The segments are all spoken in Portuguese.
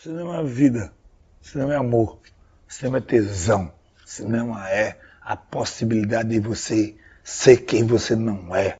Cinema é vida, cinema é amor, cinema é tesão, cinema é a possibilidade de você ser quem você não é.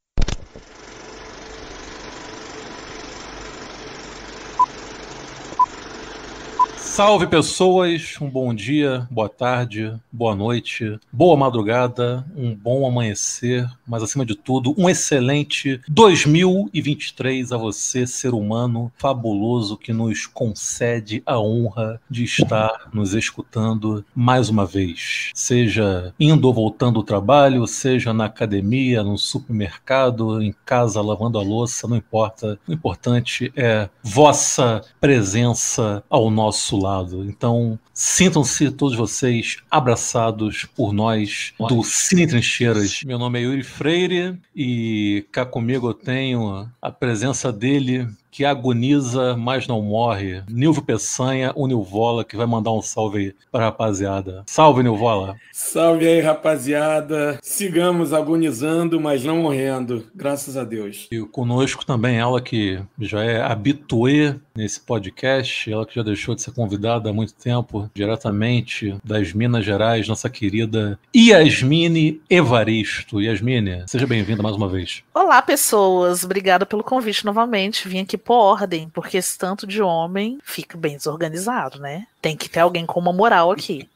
Salve pessoas, um bom dia, boa tarde, boa noite, boa madrugada, um bom amanhecer, mas acima de tudo, um excelente 2023 a você, ser humano fabuloso que nos concede a honra de estar nos escutando mais uma vez. Seja indo ou voltando do trabalho, seja na academia, no supermercado, em casa lavando a louça, não importa. O importante é vossa presença ao nosso lado lado. Então, sintam-se todos vocês abraçados por nós do Cine Trincheiras. Meu nome é Yuri Freire e cá comigo eu tenho a presença dele, que agoniza, mas não morre. Nilvio Peçanha, o Nilvola, que vai mandar um salve aí pra rapaziada. Salve, Nilvola! Salve aí, rapaziada! Sigamos agonizando, mas não morrendo, graças a Deus. E conosco também ela que já é habituê nesse podcast, ela que já deixou de ser convidada há muito tempo, diretamente das Minas Gerais, nossa querida Yasmine Evaristo. Yasmine, seja bem-vinda mais uma vez. Olá, pessoas! Obrigada pelo convite novamente. Vim aqui por ordem, porque esse tanto de homem fica bem desorganizado, né? Tem que ter alguém com uma moral aqui.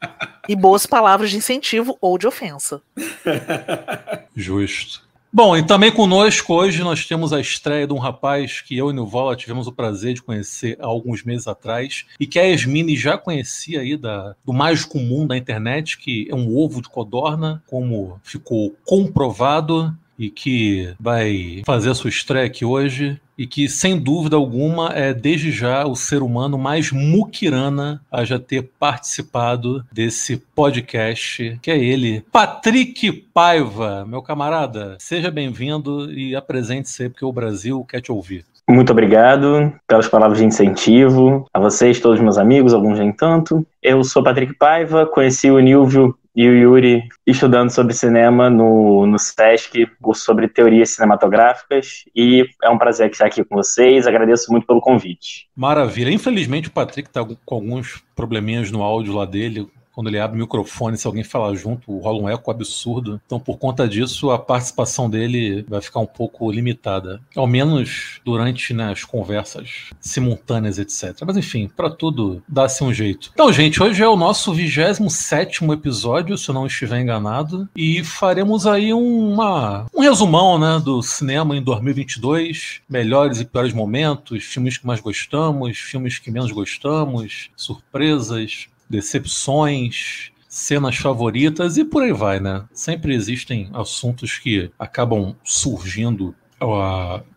e boas palavras de incentivo ou de ofensa. Justo. Bom, e também conosco hoje nós temos a estreia de um rapaz que eu e Nilvola tivemos o prazer de conhecer há alguns meses atrás e que a Yasmine já conhecia aí da, do mais comum da internet, que é um ovo de codorna, como ficou comprovado e que vai fazer a sua estreia aqui hoje e que, sem dúvida alguma, é desde já o ser humano mais muquirana a já ter participado desse podcast, que é ele, Patrick Paiva. Meu camarada, seja bem-vindo e apresente-se, porque o Brasil quer te ouvir. Muito obrigado pelas palavras de incentivo a vocês, todos meus amigos, alguns nem tanto. Eu sou Patrick Paiva, conheci o Nilvio e o Yuri estudando sobre cinema no, no SESC, sobre teorias cinematográficas, e é um prazer estar aqui com vocês, agradeço muito pelo convite. Maravilha. Infelizmente o Patrick está com alguns probleminhas no áudio lá dele, quando ele abre o microfone, se alguém falar junto, rola um eco absurdo. Então, por conta disso, a participação dele vai ficar um pouco limitada. Ao menos durante né, as conversas simultâneas, etc. Mas enfim, para tudo dá-se um jeito. Então, gente, hoje é o nosso 27 episódio, se eu não estiver enganado, e faremos aí uma, um resumão né, do cinema em 2022, melhores e piores momentos, filmes que mais gostamos, filmes que menos gostamos, surpresas, decepções, cenas favoritas e por aí vai, né? Sempre existem assuntos que acabam surgindo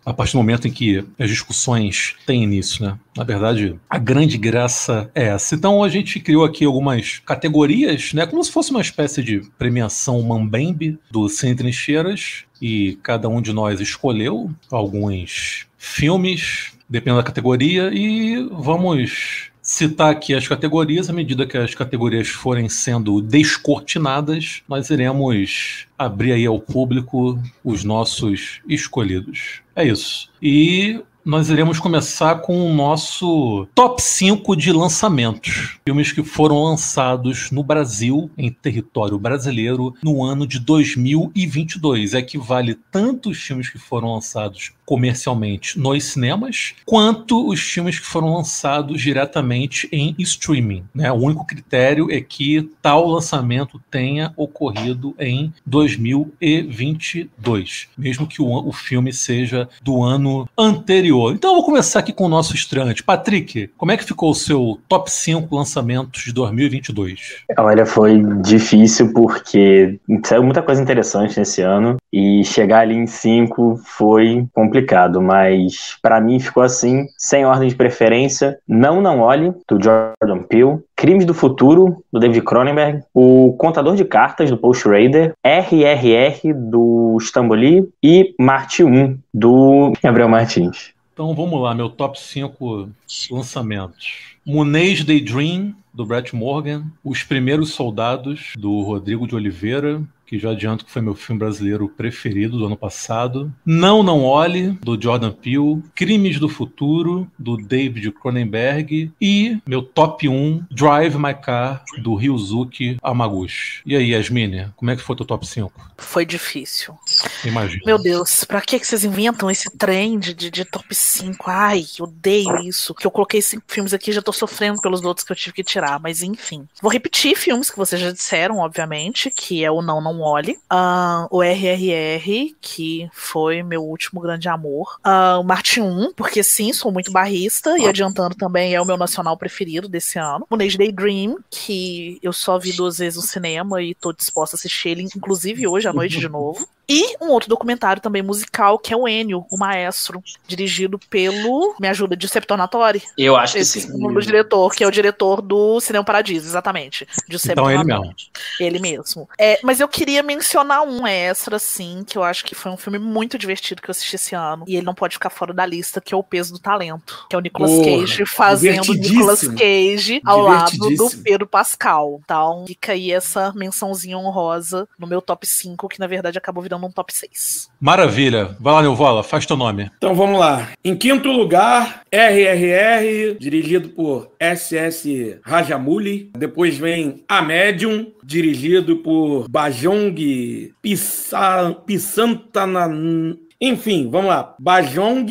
a, partir do momento em que as discussões têm início, né? Na verdade, a grande graça é essa. Então a gente criou aqui algumas categorias, né? Como se fosse uma espécie de premiação Mambembe do Cine Trincheiras e cada um de nós escolheu alguns filmes, dependendo da categoria, e vamos citar aqui as categorias. À medida que as categorias forem sendo descortinadas, nós iremos abrir aí ao público os nossos escolhidos. É isso. E nós iremos começar com o nosso top 5 de lançamentos. Filmes que foram lançados no Brasil, em território brasileiro, no ano de 2022. Equivale tanto os filmes que foram lançados comercialmente nos cinemas, quanto os filmes que foram lançados diretamente em streaming. Né? O único critério é que tal lançamento tenha ocorrido em 2022, mesmo que o, o filme seja do ano anterior. Então eu vou começar aqui com o nosso estreante. Patrick, como é que ficou o seu top 5 lançamentos de 2022? Olha, foi difícil porque saiu muita coisa interessante nesse ano e chegar ali em 5 foi complicado complicado, mas para mim ficou assim, sem ordem de preferência. Não Não Olhe, do Jordan Peele. Crimes do Futuro, do David Cronenberg. O Contador de Cartas, do Paul Schrader. RRR, do Stamboli. E Marte 1, do Gabriel Martins. Então vamos lá, meu top 5 lançamentos. Munez Daydream, do Brett Morgan, Os Primeiros Soldados, do Rodrigo de Oliveira, que já adianto que foi meu filme brasileiro preferido do ano passado. Não, Não Olhe, do Jordan Peele. Crimes do Futuro, do David Cronenberg. E meu top 1, Drive My Car, do Ryuzuki Amaguchi. E aí, Yasmine, como é que foi teu top 5? Foi difícil. Imagina. Meu Deus, pra que vocês inventam esse trend de, de top 5? Ai, odeio isso. Que eu coloquei cinco filmes aqui já tô sofrendo pelos outros que eu tive que tirar, mas enfim. Vou repetir filmes que vocês já disseram, obviamente, que é o Não Não Olhe, ah, o RRR, que foi meu último grande amor, ah, o Marte 1, porque sim, sou muito barrista, e adiantando também é o meu nacional preferido desse ano. O Neige Daydream, que eu só vi duas vezes no cinema e tô disposta a assistir ele, inclusive hoje à noite de novo. E um outro documentário também musical, que é o Enio, o Maestro, dirigido pelo. Me ajuda, Giuseppe Tornatori? Eu acho que Esse sim. é o diretor, que é o diretor do Cinema Paradiso, exatamente. Giuseppe Então é ele mesmo. Ele mesmo. É, mas eu queria mencionar um extra, assim, que eu acho que foi um filme muito divertido que eu assisti esse ano. E ele não pode ficar fora da lista, que é O Peso do Talento. Que é o Nicolas Porra, Cage fazendo. Nicolas Cage ao lado do. Pedro Pascal. Então, fica aí essa mençãozinha honrosa no meu top 5, que na verdade acabou virando um top 6. Maravilha. Vai lá, Neuvola, faz teu nome. Então vamos lá. Em quinto lugar, RRR, dirigido por SS Rajamouli. Depois vem A Medium, dirigido por Bajong Pissa- Pissantanan. Enfim, vamos lá. Bajong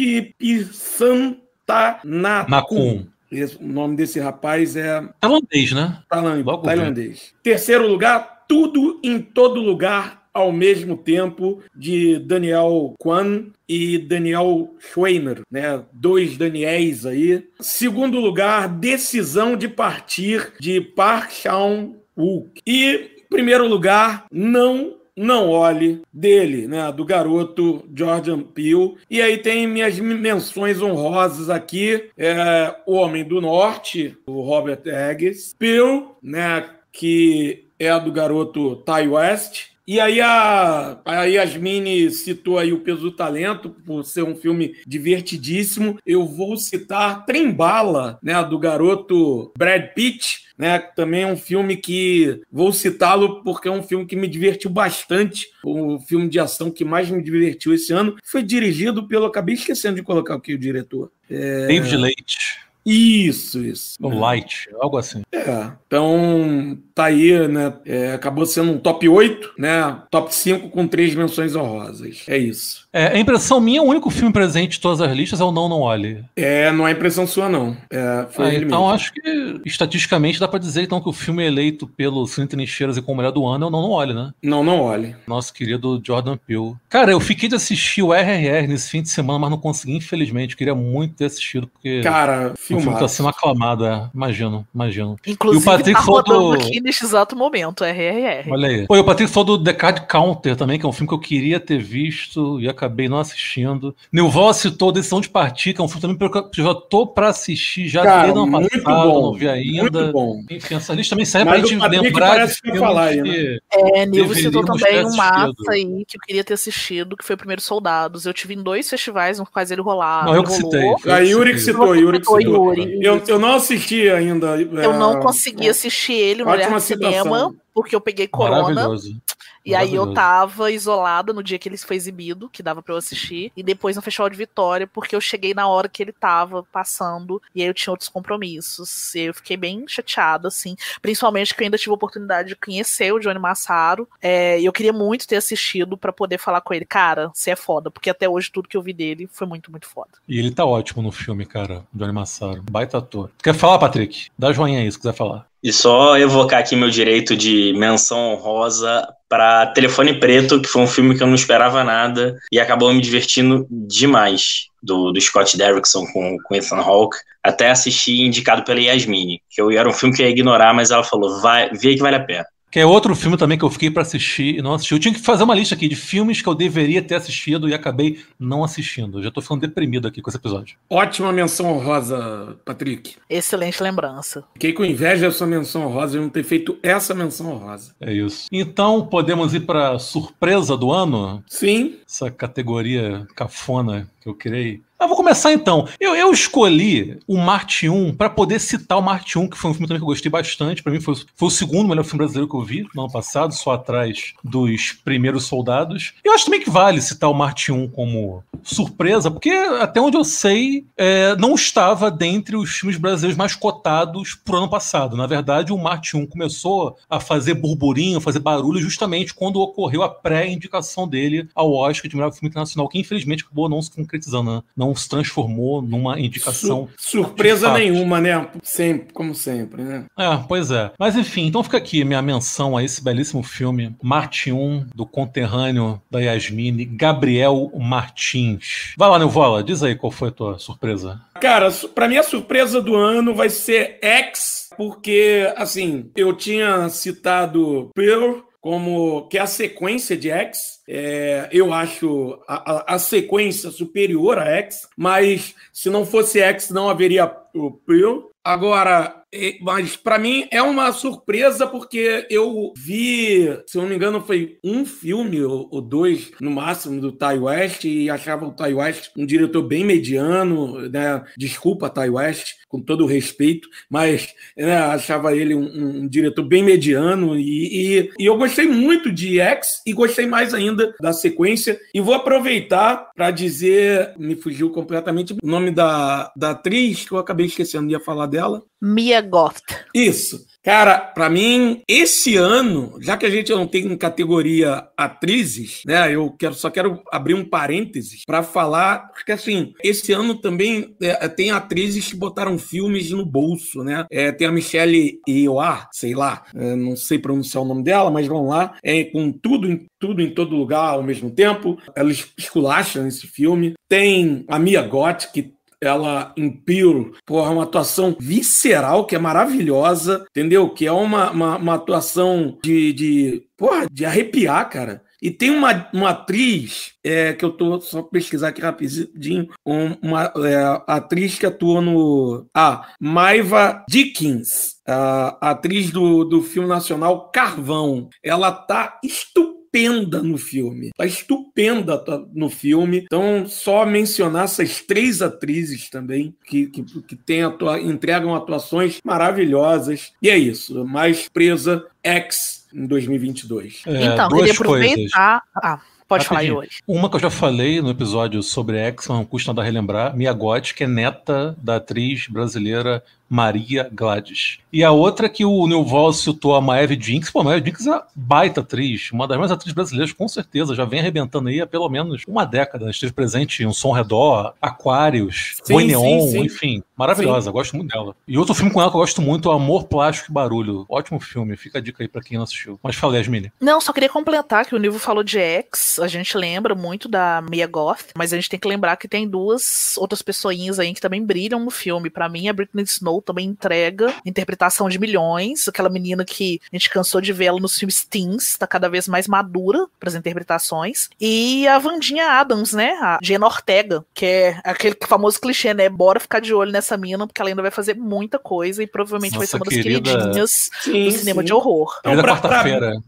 Pissantanakun. Esse- O nome desse rapaz é Tailandês, né? Tailan- Logo tailandês. Terceiro lugar, Tudo em Todo Lugar ao mesmo tempo, de Daniel Kwan e Daniel Schweiner, né? Dois Daniels aí. Segundo lugar, Decisão de Partir, de Park Chan-wook. E primeiro lugar, Não não olhe dele, né, do garoto Jordan Peele. E aí tem minhas menções honrosas aqui, é, O Homem do Norte, o Robert Eggers, Peele, né, que é do garoto Ty West. E aí a, a Yasmine citou aí o Peso do Talento, por ser um filme divertidíssimo. Eu vou citar Trembala, né, do garoto Brad Pitt, né, também é um filme que vou citá-lo porque é um filme que me divertiu bastante, o filme de ação que mais me divertiu esse ano. Foi dirigido pelo, acabei esquecendo de colocar aqui o diretor. David Leite. Isso, isso. Ou Light, algo assim. É, então tá aí, né? é, acabou sendo um top 8, né? Top 5 com três menções honrosas. É isso. É, a impressão minha, o único filme presente de todas as listas é o Não Não Olhe. É, não é impressão sua, não. É, foi Ah, então acho que estatisticamente dá pra dizer então que o filme eleito pelo Cine Trincheiras e como melhor do ano é o Não Não Olhe, né? Não, não olhe. Nosso querido Jordan Peele. Cara, eu fiquei de assistir o RRR nesse fim de semana, mas não consegui, infelizmente. Eu queria muito ter assistido, porque Cara, o filme tá sendo aclamado, é. Imagino, imagino. Inclusive, E o Patrick tá rodando do- aqui neste exato momento, RRR. Olha aí. Pô, e o Patrick falou do The Card Counter também, que é um filme que eu queria ter visto e acabei não assistindo. Nilval citou Decisão de Partir, que é um filme também que eu já tô pra assistir, já Cara, vi no ano muito passado, bom. não vi ainda. Muito bom. Enfim, essa lista também serve Mas pra gente Patrick lembrar parece de filmes falar aí, né? É, Nilvo citou também um massa aí que eu queria ter assistido, que foi o Primeiro Soldados. Eu tive em dois festivais nos quais ele rolar. Não, eu que rolou. citei. A Yuri que citou, Yuri que Citou, Eu, eu não assisti ainda. Eu não consegui assistir ele no Ótima Cinema, citação. porque eu peguei corona. Maravilhoso. E aí eu tava isolada no dia que ele foi exibido, que dava pra eu assistir, e depois no Festival de Vitória, porque eu cheguei na hora que ele tava passando, e aí eu tinha outros compromissos. E eu fiquei bem chateada, assim, principalmente que eu ainda tive a oportunidade de conhecer o Johnny Massaro, é, e eu queria muito ter assistido pra poder falar com ele, cara, você é foda, porque até hoje tudo que eu vi dele foi muito, muito foda. E ele tá ótimo no filme, cara, Johnny Massaro. Baita ator. Quer falar, Patrick? Dá joinha aí se quiser falar. E só evocar aqui meu direito de menção honrosa para Telefone Preto, que foi um filme que eu não esperava nada e acabou me divertindo demais, do, do Scott Derrickson com, com Ethan Hawke. Até assisti indicado pela Yasmine, que eu, era um filme que eu ia ignorar, mas ela falou, vai, vê que vale a pena. Que é outro filme também que eu fiquei pra assistir e não assisti. Eu tinha que fazer uma lista aqui de filmes que eu deveria ter assistido e acabei não assistindo. Eu já tô ficando deprimido aqui com esse episódio. Ótima menção honrosa, Patrick. Excelente lembrança. Fiquei com inveja da sua menção honrosa de não ter feito essa menção honrosa. É isso. Então, podemos ir pra surpresa do ano? Sim, Essa categoria cafona que eu criei. Vou começar então. Eu, eu escolhi o Marte 1 para poder citar o Marte 1, que foi um filme também que eu gostei bastante. Para mim foi, foi o segundo melhor filme brasileiro que eu vi no ano passado, só atrás dos Primeiros Soldados. Eu acho também que vale citar o Marte 1 como surpresa, porque até onde eu sei, é, não estava dentre os filmes brasileiros mais cotados pro ano passado. Na verdade, o Marte 1 começou a fazer burburinho, fazer barulho justamente quando ocorreu a pré-indicação dele ao Oscar de melhor filme internacional, que infelizmente acabou não se concretizando, né? não se transformou numa indicação. Sur surpresa nenhuma, né? Sempre, como sempre, né? É, pois é. Mas enfim, então fica aqui minha menção a esse belíssimo filme, Marte 1, do conterrâneo da Yasmine, Gabriel Martins. Vai lá, Neuvola, diz aí qual foi a tua surpresa. Cara, pra mim a surpresa do ano vai ser X, porque, assim, eu tinha citado Pearl, como que é a sequência de X. É, eu acho a, a, a, sequência superior a X, mas se não fosse X, não haveria o Pearl. Agora, mas para mim é uma surpresa porque eu vi, se eu não me engano, foi um filme ou dois no máximo do Ty West e achava o Ty West um diretor bem mediano, né? Desculpa, Ty West, com todo o respeito, mas né, achava ele um, um, diretor bem mediano e, e, e eu gostei muito de X e gostei mais ainda da sequência e vou aproveitar para dizer, me fugiu completamente o nome da, da atriz que eu acabei esquecendo de falar dela. Mia Goth. Isso. Cara, para mim, esse ano, já que a gente não tem categoria atrizes, né? Eu quero, só quero abrir um parênteses para falar, porque assim, esse ano também é, tem atrizes que botaram filmes no bolso, né? É, tem a Michelle Yeoh, sei lá, é, não sei pronunciar o nome dela, mas vamos lá, é, com tudo em tudo em todo lugar ao mesmo tempo. Ela esculacha nesse filme. Tem a Mia Goth, que ela em Pure, porra, uma atuação visceral que é maravilhosa, entendeu? Que é uma, uma, uma atuação de, de, porra, de arrepiar, cara. E tem uma, uma atriz, é, que eu tô só pesquisar aqui rapidinho, uma é, atriz que atua no. Ah, Maiva Dickens, a atriz do, do filme nacional Carvão. Ela tá estupenda estupenda no filme. Tá estupenda no filme. Então, só mencionar essas três atrizes também, que, que, que tem atua, entregam atuações maravilhosas. E é isso. Mais presa X em 2022. É, então, queria aproveitar. Ah. Pode falar hoje. Uma que eu já falei no episódio sobre X, não custa nada relembrar, Mia Gotti, que é neta da atriz brasileira Maria Gladys. E a outra que o Nilval citou, a Maeve Jinx. Pô, a Maeve Jinx é baita atriz, uma das mais atrizes brasileiras, com certeza. Já vem arrebentando aí há pelo menos uma década. Esteve presente em Um Som Redor, Aquários, Boi Neon, enfim. Maravilhosa, sim. gosto muito dela. E outro filme com ela que eu gosto muito, Amor, Plástico e Barulho. Ótimo filme, fica a dica aí pra quem não assistiu. Mas falei, Asmini. Não, só queria completar que o Nilvo falou de X, a gente lembra muito da Mia Goth, mas a gente tem que lembrar que tem duas outras pessoinhas aí que também brilham no filme. Para mim, a Britney Snow também entrega interpretação de milhões. Aquela menina que a gente cansou de ver ela nos filmes teens, tá cada vez mais madura para as interpretações. E a Vandinha Adams, né? A Jenna Ortega, que é aquele famoso clichê, né? Bora ficar de olho nessa mina, porque ela ainda vai fazer muita coisa e provavelmente Nossa, vai ser uma das querida... queridinhas sim, do cinema sim. de horror. Então, pra, pra,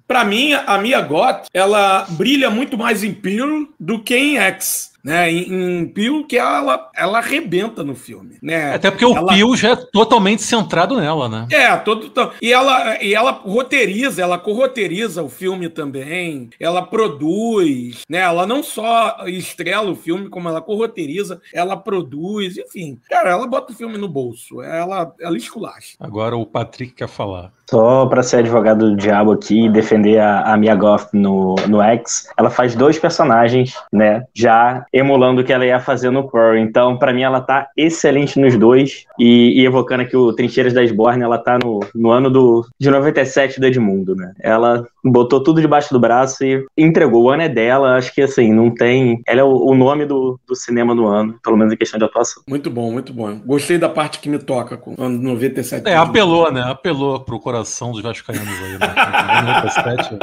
pra mim, a Mia Goth, ela brilha muito mais em Pearl do que em X né? Em, em Pio, que ela, ela arrebenta no filme, né? Até porque o ela... Pio já é totalmente centrado nela, né? É, todo, e ela e ela roteiriza, ela corroteiriza o filme também, ela produz, né? Ela não só estrela o filme, como ela corroteiriza, ela produz, enfim. Cara, ela bota o filme no bolso, ela, ela esculacha. Agora o Patrick quer falar. Só para ser advogado do diabo aqui e defender a, a Mia Goth no, no X, ela faz dois personagens, né? Já emulando o que ela ia fazer no Pearl. Então, para mim, ela tá excelente nos dois. E, e, evocando aqui o Trincheiras da Esborne, ela tá no, no ano do, de 97 do Edmundo, né? Ela botou tudo debaixo do braço e entregou. O ano é dela, acho que assim, não tem. Ela é o, o nome do, do cinema no ano, pelo menos em questão de atuação. Muito bom, muito bom. Gostei da parte que me toca com o ano 97. É, apelou, né? Apelou pro coração dos vascaínos aí, né? 97.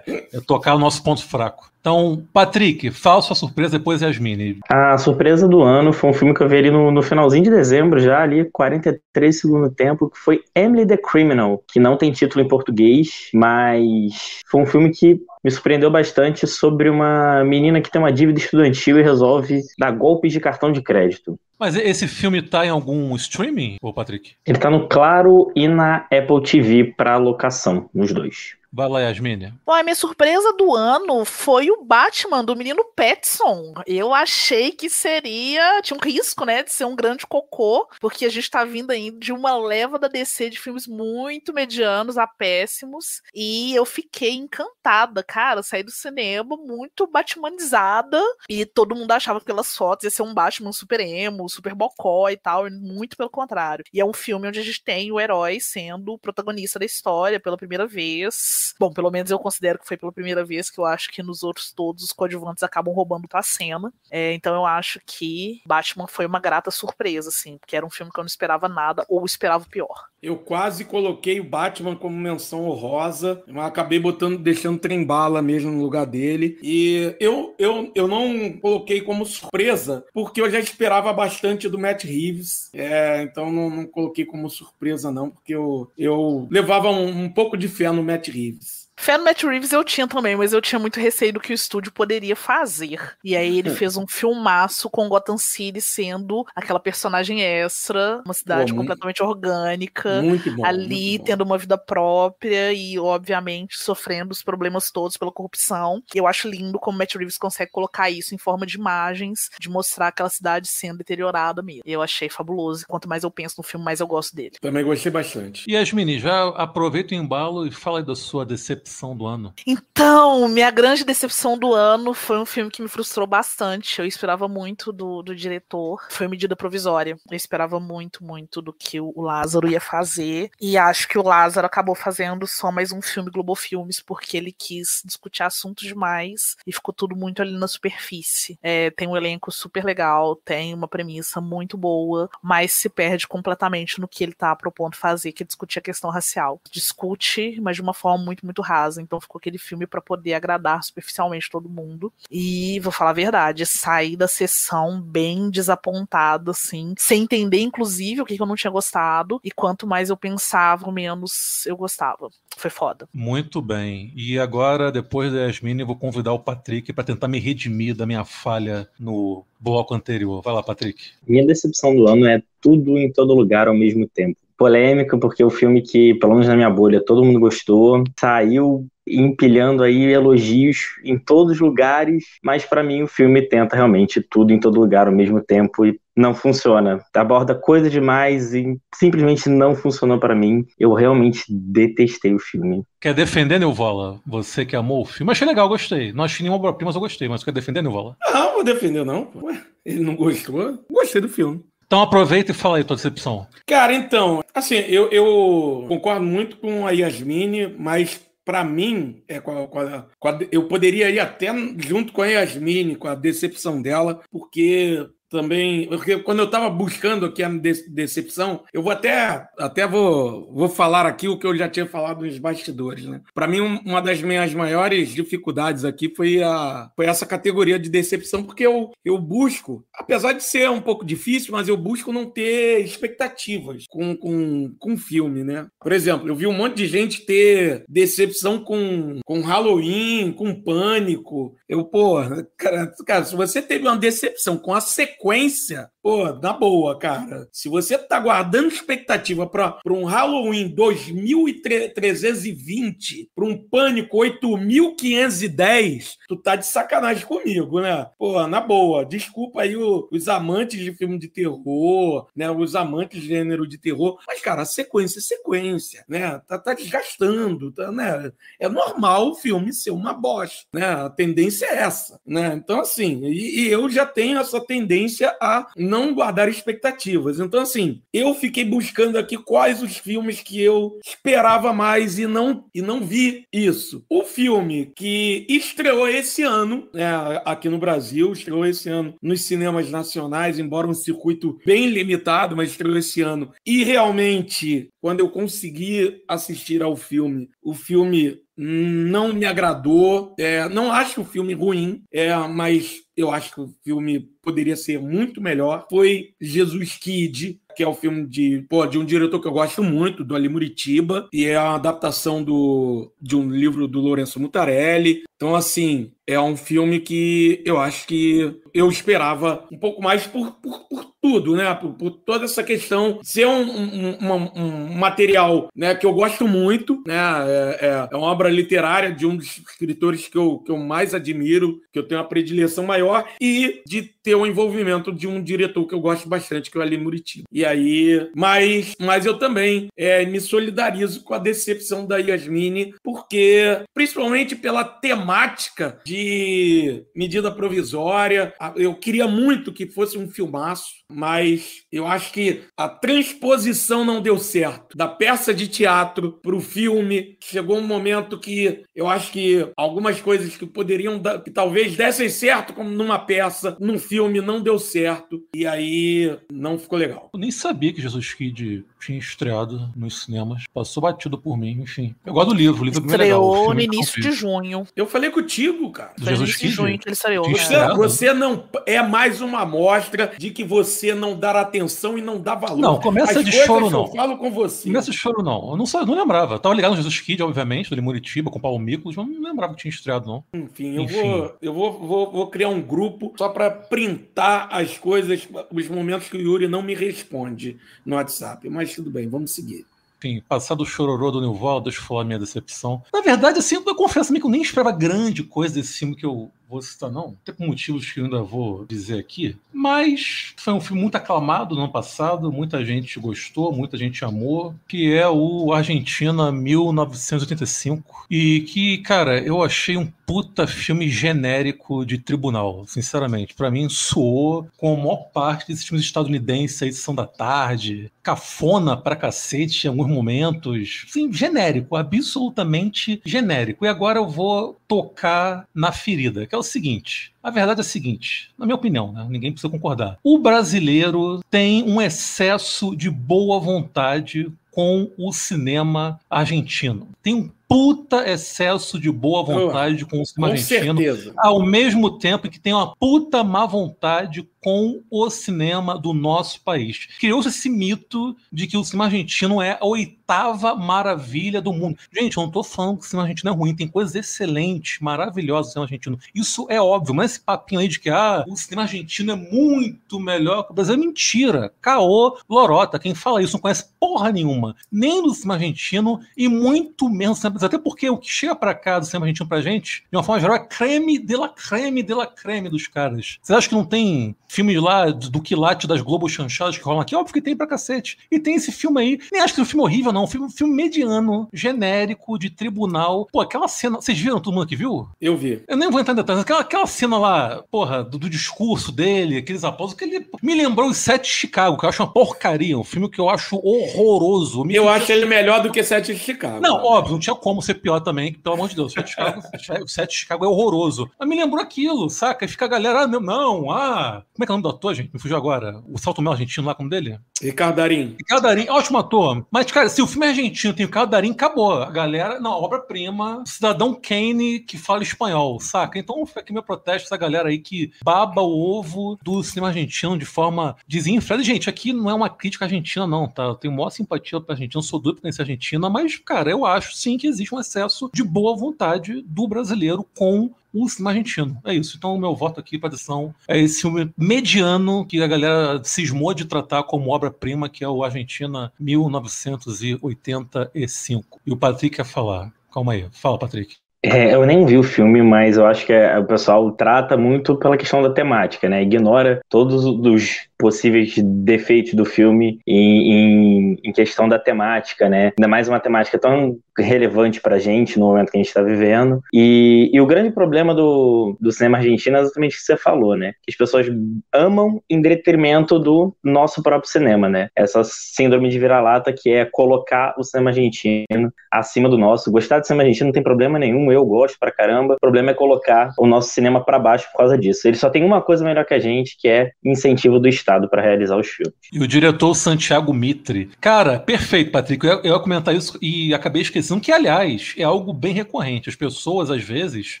é tocar o nosso ponto fraco. Então, Patrick, fala sua surpresa, depois Yasmine. A surpresa do ano foi um filme que eu vi ali no, no finalzinho de dezembro, já ali, 43 segundo tempo, que foi Emily the Criminal, que não tem título em português, mas foi um filme que me surpreendeu bastante sobre uma menina que tem uma dívida estudantil e resolve dar golpes de cartão de crédito. Mas esse filme tá em algum streaming, ô Patrick? Ele tá no Claro e na Apple TV para locação, nos dois. Vai lá, Yasmine. Bom, a minha surpresa do ano foi o Batman do menino Petson. Eu achei que seria. Tinha um risco, né, de ser um grande cocô, porque a gente tá vindo aí de uma leva da DC de filmes muito medianos a péssimos. E eu fiquei encantada, cara. Saí do cinema muito Batmanizada. E todo mundo achava que pelas fotos ia ser um Batman super emo, super bocó e tal. E muito pelo contrário. E é um filme onde a gente tem o herói sendo o protagonista da história pela primeira vez Bom, pelo menos eu considero que foi pela primeira vez que eu acho que nos outros todos os coadjuvantes acabam roubando pra cena. É, então eu acho que Batman foi uma grata surpresa, assim, porque era um filme que eu não esperava nada ou esperava o pior. Eu quase coloquei o Batman como menção honrosa, mas acabei botando, deixando trem-bala mesmo no lugar dele. E eu, eu, eu não coloquei como surpresa, porque eu já esperava bastante do Matt Reeves. É, então não, não, coloquei como surpresa, não, porque eu, eu levava um, um pouco de fé no Matt Reeves. Fé no Matt Reeves eu tinha também, mas eu tinha muito receio do que o estúdio poderia fazer. E aí ele fez um filmaço com Gotham City sendo aquela personagem extra, uma cidade Pô, completamente muito, orgânica, muito bom, ali muito tendo uma vida própria e, obviamente, sofrendo os problemas todos pela corrupção. Eu acho lindo como Matt Reeves consegue colocar isso em forma de imagens, de mostrar aquela cidade sendo deteriorada mesmo. Eu achei fabuloso. Quanto mais eu penso no filme, mais eu gosto dele. Também gostei bastante. E Yasmini, já aproveita o embalo e fala da sua decepção decepção do ano? Então, minha grande decepção do ano foi um filme que me frustrou bastante. Eu esperava muito do, do diretor. Foi medida provisória. Eu esperava muito, muito do que o Lázaro ia fazer. E acho que o Lázaro acabou fazendo só mais um filme Globo Filmes, porque ele quis discutir assuntos demais e ficou tudo muito ali na superfície. É, tem um elenco super legal, tem uma premissa muito boa, mas se perde completamente no que ele tá propondo fazer, que é discutir a questão racial. Discute, mas de uma forma muito, muito rasa casa, então ficou aquele filme para poder agradar superficialmente todo mundo. E vou falar a verdade, saí da sessão bem desapontado, assim, sem entender, inclusive, o que, que eu não tinha gostado. E quanto mais eu pensava, menos eu gostava. Foi foda. Muito bem. E agora, depois da Yasmin, eu vou convidar o Patrick para tentar me redimir da minha falha no bloco anterior. Vai lá, Patrick. Minha decepção do ano é tudo em todo lugar ao mesmo tempo polêmica, porque o filme que, pelo menos na minha bolha, todo mundo gostou, saiu empilhando aí elogios em todos os lugares, mas para mim o filme tenta realmente tudo em todo lugar ao mesmo tempo e não funciona. Aborda coisa demais e simplesmente não funcionou para mim. Eu realmente detestei o filme. Quer defender, Neuvola? Você que amou o filme? Achei legal, gostei. Não achei nenhuma obra-prima, mas eu gostei. Mas quer defender, Neuvola? Não, vou defender não. Ué, ele não gostou? Gostei do filme. Então aproveita e fala aí tua decepção. Cara, então, assim, eu, eu concordo muito com a Yasmine, mas para mim, é, com a, com a, com a, eu poderia ir até junto com a Yasmine, com a decepção dela, porque também, porque quando eu estava buscando aqui a decepção, eu vou até até vou, vou falar aqui o que eu já tinha falado nos bastidores, né? Para mim uma das minhas maiores dificuldades aqui foi a foi essa categoria de decepção, porque eu eu busco, apesar de ser um pouco difícil, mas eu busco não ter expectativas com com com filme, né? Por exemplo, eu vi um monte de gente ter decepção com com Halloween, com Pânico. Eu, pô, cara, cara se você teve uma decepção com a sequência sequência, pô, na boa, cara. Se você tá guardando expectativa para um Halloween 2320, para um Pânico 8510, tu tá de sacanagem comigo, né? Pô, na boa. Desculpa aí o, os amantes de filme de terror, né? Os amantes de gênero de terror. Mas, cara, sequência é sequência, né? Tá, tá desgastando, tá, né? É normal o filme ser uma bosta, né? A tendência é essa, né? Então, assim, e, e eu já tenho essa tendência a não guardar expectativas. Então, assim, eu fiquei buscando aqui quais os filmes que eu esperava mais e não, e não vi isso. O filme que estreou esse ano, né, aqui no Brasil, estreou esse ano nos cinemas nacionais, embora um circuito bem limitado, mas estreou esse ano. E realmente, quando eu consegui assistir ao filme, o filme não me agradou. É, não acho o filme ruim, é, mas eu acho que o filme poderia ser muito melhor. Foi Jesus Kid, que é o um filme de, pô, de um diretor que eu gosto muito, do Ali Muritiba, e é a adaptação do, de um livro do Lourenço Mutarelli. Então, assim, é um filme que eu acho que eu esperava um pouco mais por, por, por tudo, né? Por, por, toda essa questão ser um, um, um, um, material né, que eu gosto muito, né? É, é, é, uma obra literária de um dos escritores que eu, que eu mais admiro, que eu tenho uma predileção maior, e de ter o envolvimento de um diretor que eu gosto bastante, que é o Ali Muritiba. E aí, mas, mas eu também é, me solidarizo com a decepção da Yasmine, porque, principalmente pela temática de medida provisória, eu queria muito que fosse um filmaço, mas eu acho que a transposição não deu certo. Da peça de teatro para o filme, chegou um momento que eu acho que algumas coisas que poderiam dar, que talvez dessem certo como numa peça, num filme não deu certo e aí não ficou legal. Eu nem sabia que Jesus Kid tinha estreado nos cinemas. Passou batido por mim, enfim. Eu gosto do livro, o livro é Estreou é legal. no início de junho. Eu falei contigo, cara. Do Jesus Kid? junho que ele estreou. Você, você não é mais uma amostra de que você não dá atenção e não dá valor. Não, começa As de choro não. Eu falo com você. Começa de choro não. Eu não, eu não lembrava. Eu tava ligado no Jesus Kid, obviamente, do Limuritiba, com o Paulo Miklos, mas não lembrava que tinha estreado não. Enfim, eu, Enfim. Vou, eu vou, vou, vou criar um grupo só para printar as coisas, os momentos que o Yuri não me responde no WhatsApp. Mas tudo bem, vamos seguir enfim, passar do chororô do Nilval, deixa eu falar a minha decepção. Na verdade, assim, eu confesso que eu nem esperava grande coisa desse filme que eu vou citar, não. Tem motivos que ainda vou dizer aqui. Mas foi um filme muito aclamado no ano passado, muita gente gostou, muita gente amou, que é o Argentina 1985. E que, cara, eu achei um puta filme genérico de tribunal, sinceramente. para mim, soou com a maior parte desses filmes estadunidenses, a edição da tarde, cafona pra cacete em alguns momentos. Sim, genérico, absolutamente genérico. E agora eu vou tocar na ferida, que é o seguinte. A verdade é a seguinte, na minha opinião, né? ninguém precisa concordar. O brasileiro tem um excesso de boa vontade com o cinema argentino. Tem um puta excesso de boa vontade com o cinema com argentino, certeza. ao mesmo tempo que tem uma puta má vontade com o cinema do nosso país. Criou-se esse mito de que o cinema argentino é a oitava maravilha do mundo. Gente, eu não tô falando que o cinema argentino é ruim, tem coisas excelentes, maravilhosas no cinema argentino. Isso é óbvio, mas esse papinho aí de que ah, o cinema argentino é muito melhor que o Brasil é mentira. Caô, lorota, quem fala isso não conhece porra nenhuma, nem do cinema argentino e muito menos do cinema até porque o que chega para cá do cinema argentino pra gente, de uma forma geral, é creme de la creme de la creme dos caras. Vocês acham que não tem filme lá do quilate das Globo chanchadas que rolam aqui? Óbvio que tem pra cacete. E tem esse filme aí. Nem acho que é um filme horrível, não. Um filme, filme mediano, genérico, de tribunal. Pô, aquela cena. Vocês viram todo mundo que viu? Eu vi. Eu nem vou entrar em detalhes. Aquela, aquela cena lá, porra, do, do discurso dele, aqueles aplausos, que ele me lembrou os Sete de Chicago, que eu acho uma porcaria. Um filme que eu acho horroroso. Me eu acho ele melhor do que Sete de Chicago. Não, óbvio, não tinha como ser pior também, que, pelo amor de Deus, o Sete de Chicago, o Sete de Chicago é horroroso. Mas me lembrou aquilo, saca? E fica a galera, ah, não, não, ah. Como é que é o nome do ator, gente? Me fugiu agora. O Salto Mel argentino lá, como dele? Ricardo Darim. Ricardo Darim, ótimo ator. Mas, cara, se o filme é argentino tem o Ricardo Darim, acabou. A galera, não, obra-prima, Cidadão Kane que fala espanhol, saca? Então fica aqui meu protesto essa galera aí que baba o ovo do cinema argentino de forma desenfreada. Gente, aqui não é uma crítica argentina, não, tá? Eu tenho maior simpatia pra Argentina, sou doido pra conhecer Argentina, mas, cara, eu acho sim que existe um excesso de boa vontade do brasileiro com o cinema argentino. É isso. Então, o meu voto aqui para adição é esse filme mediano que a galera cismou de tratar como obra-prima, que é o Argentina 1985. E o Patrick quer falar. Calma aí. Fala, Patrick. É, eu nem vi o filme, mas eu acho que é, o pessoal trata muito pela questão da temática, né? Ignora todos os possíveis defeitos do filme em, em, em, questão da temática, né? Ainda mais uma temática tão relevante pra gente no momento que a gente está vivendo. E, e, o grande problema do, do cinema argentino é exatamente o que você falou, né? Que as pessoas amam em detrimento do nosso próprio cinema, né? Essa síndrome de vira-lata que é colocar o cinema argentino acima do nosso. Gostar do cinema argentino não tem problema nenhum, eu gosto pra caramba. O problema é colocar o nosso cinema para baixo por causa disso. Ele só tem uma coisa melhor que a gente, que é incentivo do Estado para realizar os filmes. E o diretor Santiago Mitre. Cara, perfeito, Patrick. Eu, eu ia comentar isso e acabei esquecendo que, aliás, é algo bem recorrente. As pessoas, às vezes,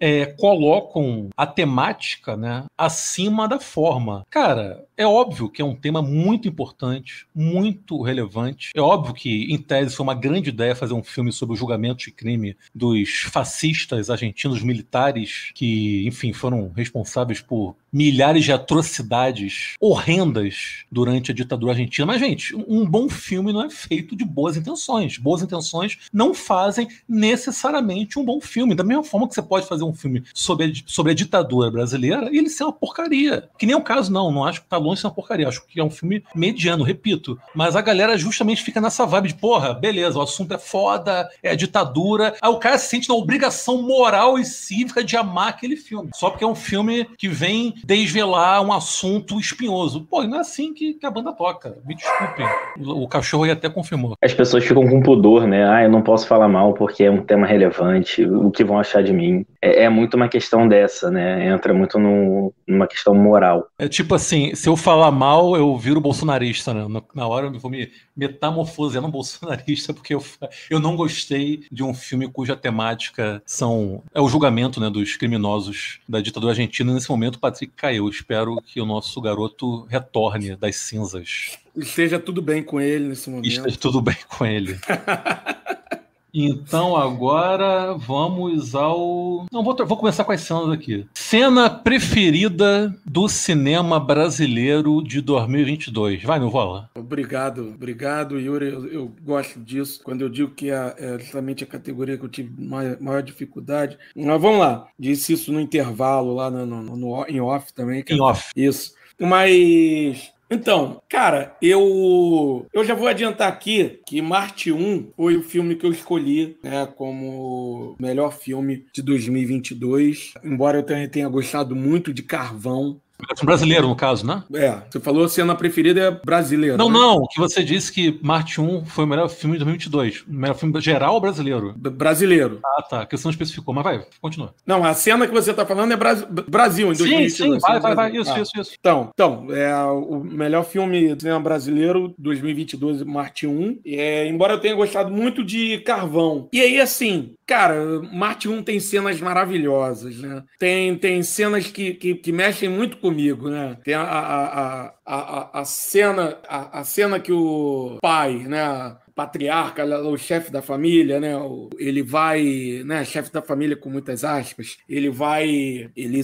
é, colocam a temática né, acima da forma. Cara, é óbvio que é um tema muito importante, muito relevante. É óbvio que, em tese, foi uma grande ideia fazer um filme sobre o julgamento de crime dos fascistas argentinos militares que, enfim, foram responsáveis por milhares de atrocidades horrendas durante a ditadura argentina. Mas, gente, um bom filme não é feito de boas intenções. Boas intenções não fazem necessariamente um bom filme. Da mesma forma que você pode fazer um filme sobre a, sobre a ditadura brasileira e ele ser uma porcaria. Que nem o caso, não. Não acho que tá longe ser uma porcaria. Acho que é um filme mediano, repito. Mas a galera justamente fica nessa vibe de, porra, beleza, o assunto é foda, é ditadura. Aí o cara se sente na obrigação moral e cívica de amar aquele filme. Só porque é um filme que vem desvelar um assunto espinhoso. Pô, não é assim que, que a banda toca. Me desculpem. O, o cachorro aí até confirmou. As pessoas ficam com pudor, né? Ah, eu não posso falar mal porque é um tema relevante. O que vão achar de mim? É, é muito uma questão dessa, né? Entra muito no, numa questão moral. É tipo assim, se eu falar mal, eu viro bolsonarista, né? Na hora eu vou me metamorfosear um bolsonarista porque eu, eu não gostei de um filme cuja temática são é o julgamento né, dos criminosos da ditadura argentina. Nesse momento, o Patrick caiu. Espero que o nosso garoto retorne das cinzas. Esteja tudo bem com ele nesse momento. Esteja tudo bem com ele. Então agora vamos ao. Não, vou, vou começar com as cenas aqui. Cena preferida do cinema brasileiro de 2022. Vai, meu vola. Obrigado, obrigado, Yuri. Eu, eu, gosto disso. Quando eu digo que é, é justamente a categoria que eu tive maior, maior, dificuldade. Mas vamos lá. Disse isso no intervalo lá no, no, no em off também. Em off. Isso. Mas então, cara, eu eu já vou adiantar aqui que Marte 1 foi o filme que eu escolhi né, como melhor filme de 2022. Embora eu tenha gostado muito de Carvão, Brasileiro, no caso, né? É, você falou cena preferida é brasileira. Não, né? não, que você disse que Marte 1 foi o melhor filme de 2022. O melhor filme geral ou brasileiro? B brasileiro. Ah, tá, que você não especificou, mas vai, continua. Não, a cena que você tá falando é Bra Brasil, em 2022. Sim, sim, vai, vai, vai, isso, ah. isso, isso. Então, então, é o melhor filme de cinema brasileiro 2022, Marte 1. É, embora eu tenha gostado muito de Carvão. E aí, assim, cara, Marte 1 tem cenas maravilhosas, né? Tem, tem cenas que, que, que mexem muito com comigo, né? Tem a, a, a, a, a cena a, a cena que o pai, né? patriarca, o chefe da família, né? Ele vai, né? Chefe da família com muitas aspas. Ele vai, ele,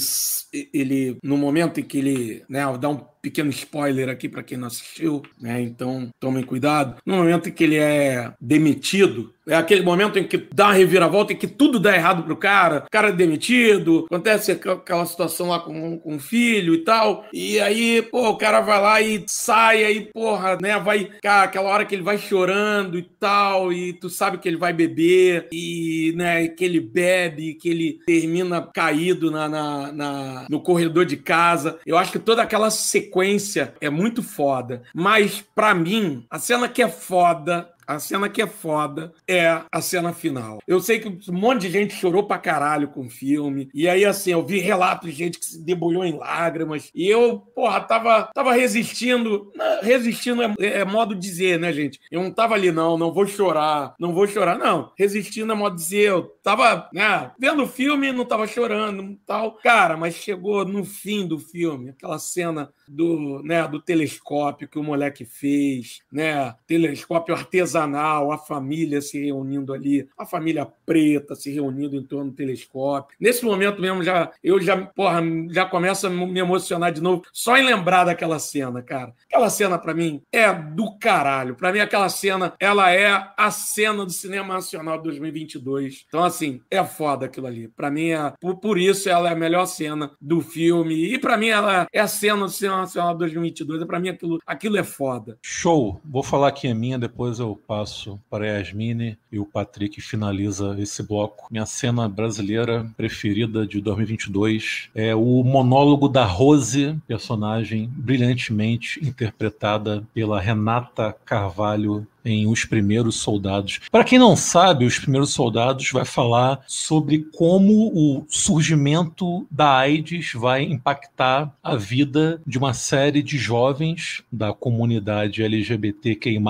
ele no momento em que ele, né? Dá um pequeno spoiler aqui para quem não assistiu, né? Então tomem cuidado. No momento em que ele é demitido, é aquele momento em que dá uma reviravolta e que tudo dá errado pro cara, o cara é demitido, acontece aquela situação lá com, com o filho e tal, e aí, pô, o cara vai lá e sai, aí, porra, né, vai, cara, aquela hora que ele vai chorando e tal, e tu sabe que ele vai beber, e, né, que ele bebe, que ele termina caído na, na, na no corredor de casa. Eu acho que toda aquela sequência é muito foda, mas para mim, a cena que é foda a cena que é foda é a cena final. Eu sei que um monte de gente chorou pra caralho com o filme. E aí, assim, eu vi relatos de gente que se debulhou em lágrimas. E eu, porra, tava, tava resistindo. Resistindo é, é modo de dizer, né, gente? Eu não tava ali, não, não vou chorar, não vou chorar, não. Resistindo é modo de dizer, eu tava, né, vendo o filme, não tava chorando tal. Cara, mas chegou no fim do filme, aquela cena do, né, do telescópio que o moleque fez, né? Telescópio artesanal, a família se reunindo ali, a família preta se reunindo em torno do telescópio. Nesse momento mesmo já eu já, porra, já começo a me emocionar de novo só em lembrar daquela cena, cara. Aquela cena para mim é do caralho. Para mim aquela cena, ela é a cena do cinema nacional de 2022. Então assim, é foda aquilo ali. Para mim é por, por isso ela é a melhor cena do filme e para mim ela é a cena do cinema Nacional 2022. Para mim, aquilo, aquilo é foda. Show. Vou falar aqui a minha, depois eu passo para a Yasmine e o Patrick finaliza esse bloco. Minha cena brasileira preferida de 2022 é o monólogo da Rose, personagem brilhantemente interpretada pela Renata Carvalho em Os Primeiros Soldados. Para quem não sabe, Os Primeiros Soldados vai falar sobre como o surgimento da AIDS vai impactar a vida de uma série de jovens da comunidade LGBTQI+,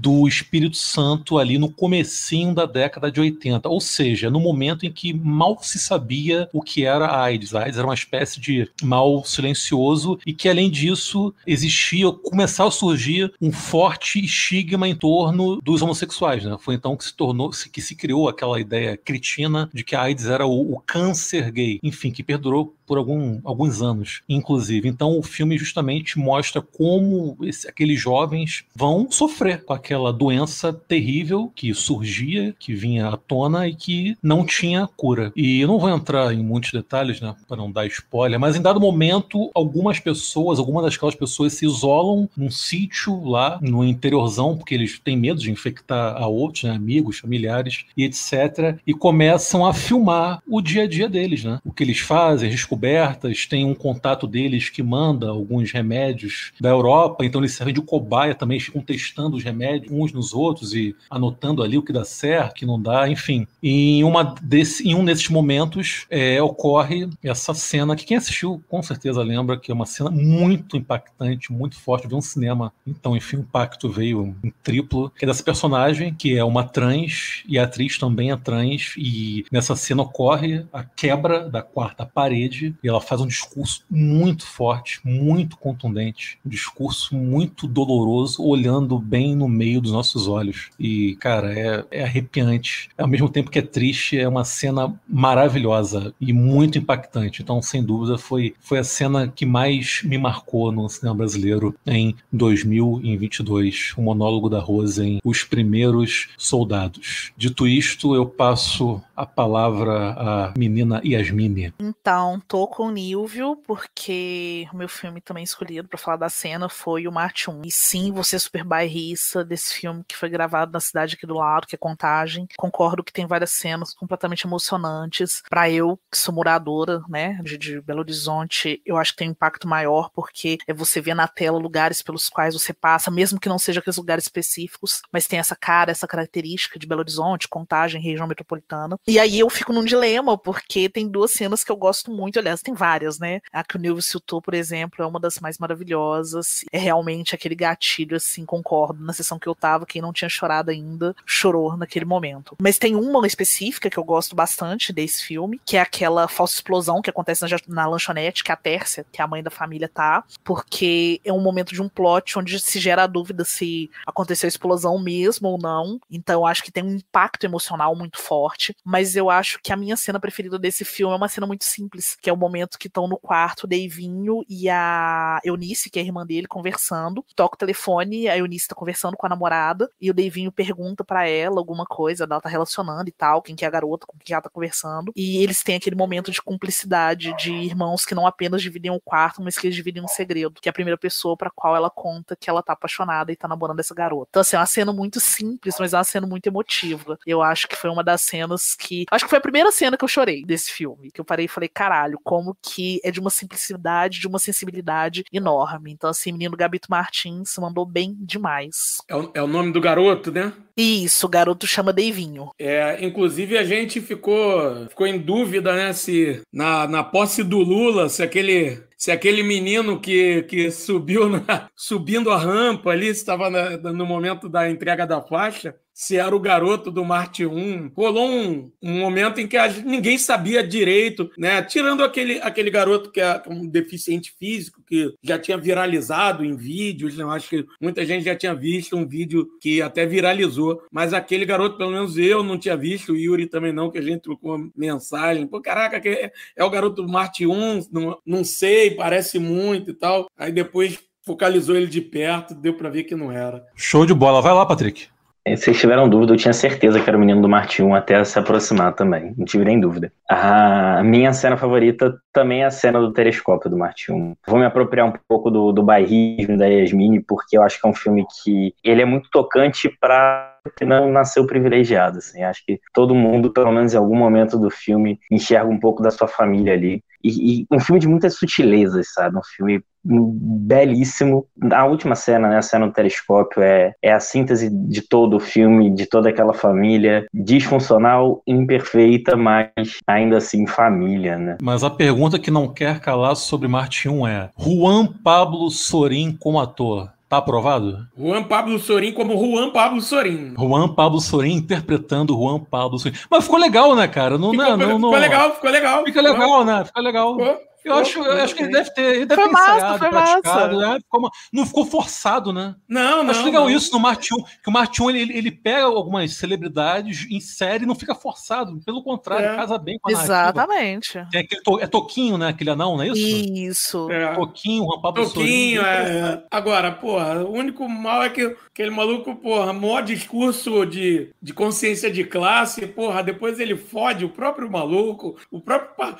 do Espírito Santo ali no comecinho da década de 80, ou seja, no momento em que mal se sabia o que era a AIDS. A AIDS era uma espécie de mal silencioso e que, além disso, existia, começava a surgir um forte estigma em torno dos homossexuais. Né? Foi então que se tornou, que se criou aquela ideia cretina de que a AIDS era o, o câncer gay, enfim, que perdurou por algum, alguns anos, inclusive. Então, o filme justamente mostra como esse, aqueles jovens vão sofrer com aquela doença terrível que surgia, que vinha à tona e que não tinha cura. E eu não vou entrar em muitos detalhes, né, para não dar spoiler, mas em dado momento, algumas pessoas, algumas daquelas pessoas se isolam num sítio lá no interiorzão, porque eles têm medo de infectar a outros, né, amigos, familiares e etc. E começam a filmar o dia a dia deles, né? O que eles fazem, as descobertas, tem um contato deles que manda alguns remédios da Europa, então eles servem de cobaia também, ficam testando os remédios uns nos outros e anotando ali o que dá certo, o que não dá, enfim. E em, uma desse, em um desses momentos é, ocorre essa cena que quem assistiu com certeza lembra que é uma cena muito impactante, muito forte. de um cinema, então, enfim, o impacto veio em triplo, que é dessa personagem, que é uma trans, e a atriz também é trans, e nessa cena ocorre a quebra da quarta parede, e ela faz um discurso muito forte, muito contundente, um discurso muito doloroso, olhando bem no meio dos nossos olhos. E, cara, é, é arrepiante. Ao mesmo tempo que é triste, é uma cena maravilhosa e muito impactante. Então, sem dúvida, foi, foi a cena que mais me marcou no cinema brasileiro em 2022. O monólogo da Rose em Os Primeiros Soldados. Dito isto, eu passo a palavra à menina Yasmine. Então, tô com o Nilvio, porque o meu filme também escolhido para falar da cena foi o Marte 1. E sim, você é super bairrista desse filme que foi gravado na cidade aqui do lado, que é Contagem. Concordo que tem várias cenas completamente emocionantes. Para eu, que sou moradora, né, de, de Belo Horizonte, eu acho que tem um impacto maior, porque é você ver na tela lugares pelos quais você passa, mesmo que não seja aqueles lugares específicos, mas tem essa cara, essa característica de Belo Horizonte, Contagem, região metropolitana. E aí eu fico num dilema, porque tem duas cenas que eu gosto muito, aliás, tem várias, né? A que o Nilvio citou, por exemplo, é uma das mais maravilhosas. É realmente aquele gatilho, assim, concordo. Na sessão que eu tava, quem não tinha chorado ainda, chorou naquele momento. Mas tem uma específica que eu gosto bastante desse filme, que é aquela falsa explosão que acontece na, na lanchonete, que a Tércia, que a mãe da família, tá. Porque é um momento de um plot onde se gera a dúvida se aconteceu a explosão mesmo ou não. Então eu acho que tem um impacto emocional muito forte. Mas eu acho que a minha cena preferida desse filme é uma cena muito simples, que é o momento que estão no quarto o Deivinho e a Eunice, que é a irmã dele, conversando. Toca o telefone, a Eunice tá conversando com a namorada, e o Deivinho pergunta para ela alguma coisa, ela tá relacionando e tal, quem que é a garota, com quem ela tá conversando. E eles têm aquele momento de cumplicidade de irmãos que não apenas dividem o quarto, mas que eles dividem um segredo, que é a primeira pessoa para qual ela conta que ela tá apaixonada e tá namorando essa garota. Então, assim, é uma cena muito simples, mas é uma cena muito emotiva. Eu acho que foi uma das cenas que. Acho que foi a primeira cena que eu chorei desse filme. Que eu parei e falei, caralho, como que é de uma simplicidade, de uma sensibilidade enorme. Então, assim, menino Gabito Martins mandou bem demais. É o, é o nome do garoto, né? Isso, o garoto chama Deivinho. É, inclusive a gente ficou, ficou em dúvida, né, se na, na posse do Lula, se aquele se aquele menino que, que subiu na, subindo a rampa ali, estava no momento da entrega da faixa, se era o garoto do Marte 1. Rolou um, um momento em que a, ninguém sabia direito, né? Tirando aquele, aquele garoto que é um deficiente físico, que já tinha viralizado em vídeos, né? acho que muita gente já tinha visto um vídeo que até viralizou, mas aquele garoto, pelo menos eu não tinha visto, o Yuri também não, que a gente trocou mensagem. Pô, caraca, é, é o garoto do Marte 1, não, não sei, parece muito e tal. Aí depois focalizou ele de perto, deu para ver que não era. Show de bola. Vai lá, Patrick. Se vocês tiveram dúvida, eu tinha certeza que era o menino do Marte 1 até se aproximar também. Não tive nem dúvida. A minha cena favorita também é a cena do telescópio do Marte 1. Vou me apropriar um pouco do, do bairrismo da Yasmine, porque eu acho que é um filme que ele é muito tocante para que não nasceu privilegiado, assim. Acho que todo mundo, pelo menos em algum momento do filme, enxerga um pouco da sua família ali. E, e um filme de muitas sutilezas, sabe? Um filme belíssimo. A última cena, né, a cena do telescópio, é, é a síntese de todo o filme, de toda aquela família, disfuncional, imperfeita, mas ainda assim família, né? Mas a pergunta que não quer calar sobre Marte 1 é: Juan Pablo Sorin como ator Tá aprovado? Juan Pablo Sorin como Juan Pablo Sorin. Juan Pablo Sorin interpretando Juan Pablo Sorin. Mas ficou legal, né, cara? Não, ficou, não, não, ficou legal, ficou legal. Fica legal, né? Fica legal. Ficou. Eu acho, eu acho que ele deve ter, ele deve foi ter massa, ensaiado, foi praticado, né? ficou, não ficou forçado, né? Não, não. Acho legal não. isso no Martin, que o Martin ele, ele pega algumas celebridades, insere e não fica forçado. Pelo contrário, é. casa bem com a Exatamente. Tem aquele to, é Toquinho, né? Aquele anão, não é isso? Isso. É. Toquinho, Pablo Toquinho, é. Agora, porra, o único mal é que aquele maluco, porra, maior discurso de, de consciência de classe, porra, depois ele fode o próprio maluco, o próprio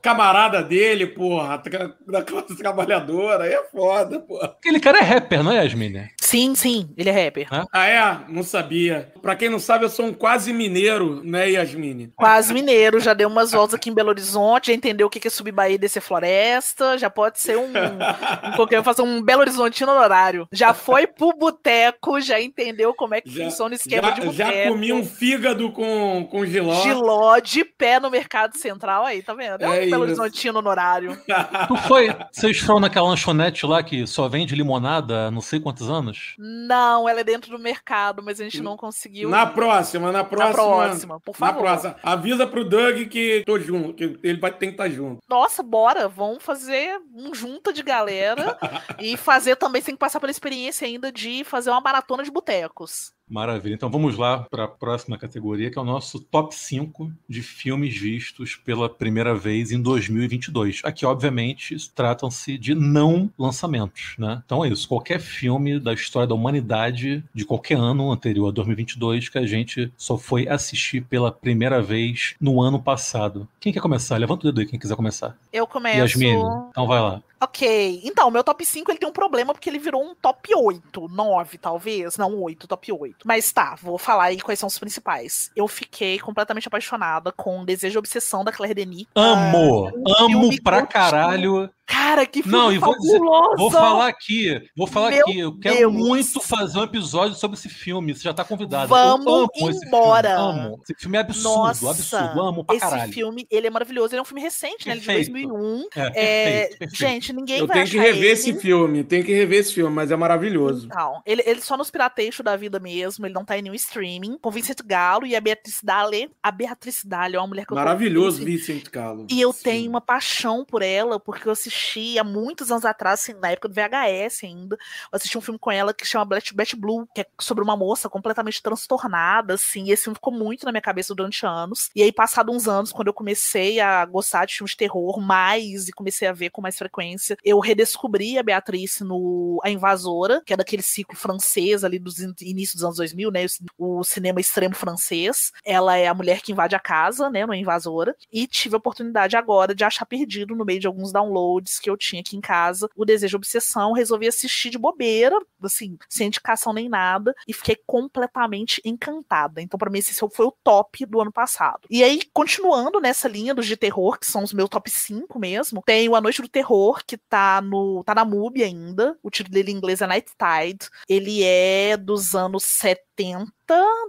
camarada dele dele, porra, da classe trabalhadora, aí é foda, porra. Aquele cara é rapper, não é, Yasmin? Sim, sim, ele é rapper. Ah, é? Não sabia. Pra quem não sabe, eu sou um quase mineiro, né, Yasmin? Quase mineiro, já deu umas voltas aqui em Belo Horizonte, já entendeu o que é subir Bahia e descer floresta, já pode ser um, um qualquer fazer um Belo Horizontino no horário. Já foi pro boteco, já entendeu como é que já, funciona o esquema já, de boteco. Já comi um fígado com, com giló. Giló de pé no mercado central aí, tá vendo? É, um é Belo Horizontino no Tu foi. Vocês foram naquela lanchonete lá que só vende limonada há não sei quantos anos? Não, ela é dentro do mercado, mas a gente não conseguiu. Na próxima, na próxima. Na próxima, por favor. Na próxima. Avisa pro Doug que tô junto, que ele vai ter que estar tá junto. Nossa, bora. Vamos fazer um junta de galera e fazer também, sem passar pela experiência ainda de fazer uma maratona de botecos. Maravilha. Então vamos lá para a próxima categoria, que é o nosso top 5 de filmes vistos pela primeira vez em 2022. Aqui, obviamente, tratam-se de não lançamentos, né? Então é isso. Qualquer filme da história da humanidade de qualquer ano anterior a 2022 que a gente só foi assistir pela primeira vez no ano passado. Quem quer começar? Levanta o dedo aí quem quiser começar. Eu começo. Yasmin, então vai lá. Ok. Então, meu top 5 ele tem um problema porque ele virou um top 8, 9 talvez. Não, 8, top 8. Mas tá, vou falar aí quais são os principais. Eu fiquei completamente apaixonada com Desejo e Obsessão da Claire Denis. Amo! Ah, amo pra caralho. Cara, que filme Não, e vou, dizer, vou falar aqui, vou falar Meu aqui. Eu quero Deus. muito fazer um episódio sobre esse filme. Você já tá convidado. Vamos embora. Esse filme. Amo. Esse filme é absurdo, Nossa, absurdo. Amo pra esse caralho. Esse filme, ele é maravilhoso. Ele é um filme recente, né? Perfeito. Ele de 2001. É, é, perfeito, perfeito. Gente, ninguém eu vai tenho que rever ele. esse filme. Tenho que rever esse filme, mas é maravilhoso. Então, ele, ele só nos pirateixos da vida mesmo. Ele não tá em nenhum streaming. Com Vincent Galo e a Beatriz Dalle. A Beatriz Dalle é uma mulher que eu Maravilhoso, Vincent Galo. E eu Sim. tenho uma paixão por ela, porque eu assisti há muitos anos atrás, assim, na época do VHS ainda. Eu assisti um filme com ela que chama Black Bat Blue, que é sobre uma moça completamente transtornada, assim. E esse filme ficou muito na minha cabeça durante anos. E aí, passado uns anos, quando eu comecei a gostar de filmes de terror mais e comecei a ver com mais frequência, eu redescobri a Beatriz no A Invasora, que é daquele ciclo francês ali dos inícios dos anos 2000, né? O cinema extremo francês. Ela é a mulher que invade a casa, né? No Invasora. E tive a oportunidade agora de achar perdido no meio de alguns downloads que eu tinha aqui em casa o Desejo Obsessão. Resolvi assistir de bobeira, assim, sem indicação nem nada. E fiquei completamente encantada. Então, para mim, esse foi o top do ano passado. E aí, continuando nessa linha dos de terror, que são os meus top 5 mesmo, tem o A Noite do Terror, que tá no. tá na MUBI ainda. O título dele em inglês é Night Tide. Ele é dos anos 70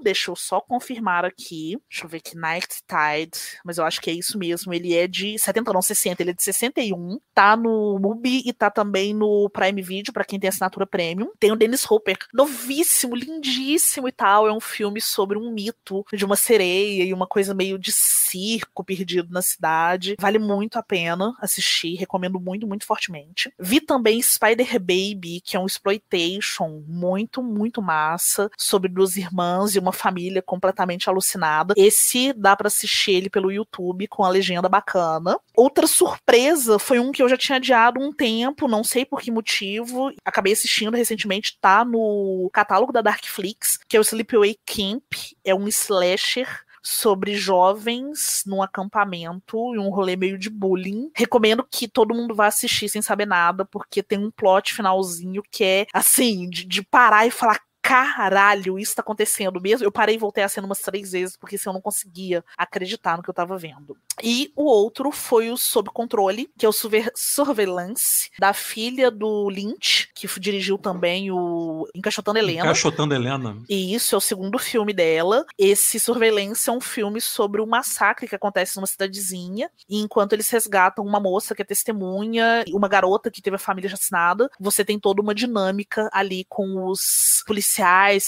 deixa eu só confirmar aqui. Deixa eu ver aqui, Night Tide. Mas eu acho que é isso mesmo. Ele é de 70, não, 60. Ele é de 61. Tá no MUBI e tá também no Prime Video, para quem tem assinatura premium. Tem o Dennis Hopper, novíssimo, lindíssimo e tal. É um filme sobre um mito de uma sereia e uma coisa meio de circo perdido na cidade. Vale muito a pena assistir. Recomendo muito, muito fortemente. Vi também Spider Baby, que é um exploitation muito, muito massa sobre duas irmãs e uma família completamente alucinada. Esse dá para assistir ele pelo YouTube com a legenda bacana. Outra surpresa foi um que eu já tinha adiado um tempo, não sei por que motivo. Acabei assistindo recentemente, tá no catálogo da Darkflix, que é o Sleepaway Camp. É um slasher sobre jovens num acampamento e um rolê meio de bullying. Recomendo que todo mundo vá assistir sem saber nada, porque tem um plot finalzinho que é assim, de, de parar e falar: caralho, isso tá acontecendo mesmo. Eu parei e voltei a cena umas três vezes, porque assim, eu não conseguia acreditar no que eu tava vendo. E o outro foi o Sob Controle, que é o Surveillance, da filha do Lynch, que dirigiu também o Encaixotando Helena. Encaixotando Helena. E isso é o segundo filme dela. Esse Surveillance é um filme sobre um massacre que acontece numa cidadezinha, e enquanto eles resgatam uma moça que é testemunha, uma garota que teve a família assassinada, você tem toda uma dinâmica ali com os policiais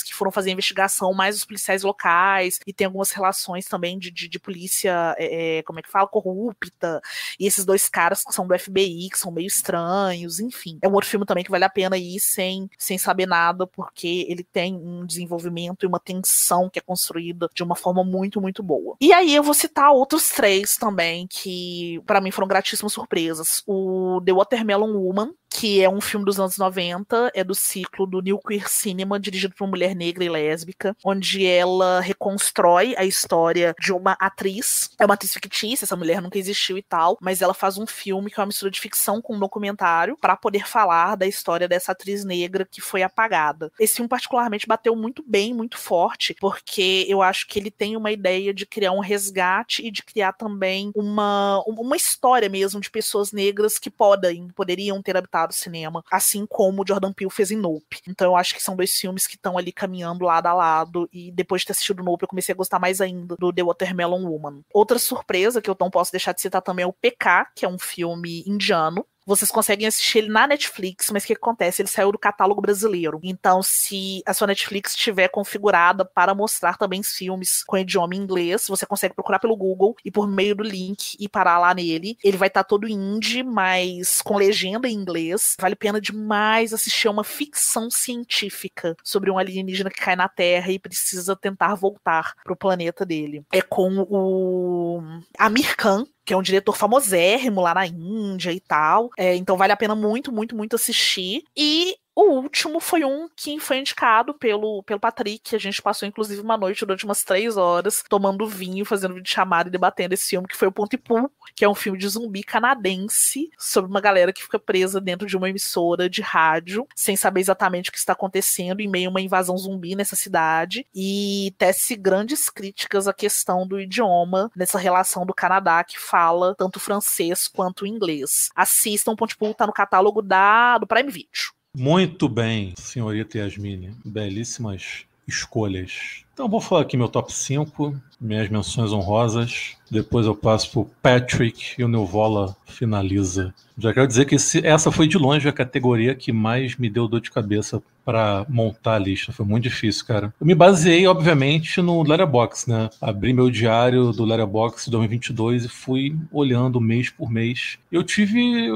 que foram fazer a investigação, mais os policiais locais, e tem algumas relações também de, de, de polícia, é, é como é que fala, corrupta, e esses dois caras que são do FBI, que são meio estranhos, enfim. É um outro filme também que vale a pena ir sem, sem saber nada, porque ele tem um desenvolvimento e uma tensão que é construída de uma forma muito, muito boa. E aí eu vou citar outros três também que para mim foram gratíssimas surpresas. O The Watermelon Woman, que é um filme dos anos 90, é do ciclo do New Queer Cinema, dirigido por uma mulher negra e lésbica, onde ela reconstrói a história de uma atriz. É uma atriz fictícia, essa mulher nunca existiu e tal, mas ela faz um filme que é uma mistura de ficção com um documentário para poder falar da história dessa atriz negra que foi apagada. Esse filme particularmente bateu muito bem, muito forte, porque eu acho que ele tem uma ideia de criar um resgate e de criar também uma, uma história mesmo de pessoas negras que podem, poderiam ter habitado do cinema, assim como o Jordan Peele fez em Nope. Então eu acho que são dois filmes que estão ali caminhando lado a lado, e depois de ter assistido Nope, eu comecei a gostar mais ainda do The Watermelon Woman. Outra surpresa que eu não posso deixar de citar também é o PK, que é um filme indiano, vocês conseguem assistir ele na Netflix, mas o que acontece? Ele saiu do catálogo brasileiro. Então, se a sua Netflix estiver configurada para mostrar também filmes com idioma inglês, você consegue procurar pelo Google e por meio do link e parar lá nele. Ele vai estar tá todo indie, mas com legenda em inglês. Vale a pena demais assistir uma ficção científica sobre um alienígena que cai na Terra e precisa tentar voltar pro planeta dele. É com o Amir Khan, que é um diretor famosérrimo lá na Índia e tal. É, então vale a pena muito, muito, muito assistir. E o último foi um que foi indicado pelo, pelo Patrick. A gente passou, inclusive, uma noite durante umas três horas tomando vinho, fazendo vídeo chamada e debatendo esse filme, que foi o Pontypool, que é um filme de zumbi canadense sobre uma galera que fica presa dentro de uma emissora de rádio, sem saber exatamente o que está acontecendo, em meio a uma invasão zumbi nessa cidade. E tece grandes críticas à questão do idioma nessa relação do Canadá, que fala tanto francês quanto inglês. Assistam, Pontypool tá no catálogo da, do Prime Video. Muito bem, senhorita Yasmine. Belíssimas escolhas. Então vou falar aqui meu top 5, minhas menções honrosas. Depois eu passo pro Patrick e o Neuvola finaliza. Já quero dizer que esse, essa foi de longe a categoria que mais me deu dor de cabeça para montar a lista. Foi muito difícil, cara. Eu me baseei, obviamente, no Letterboxd, né? Abri meu diário do Letterboxd 2022 e fui olhando mês por mês. Eu tive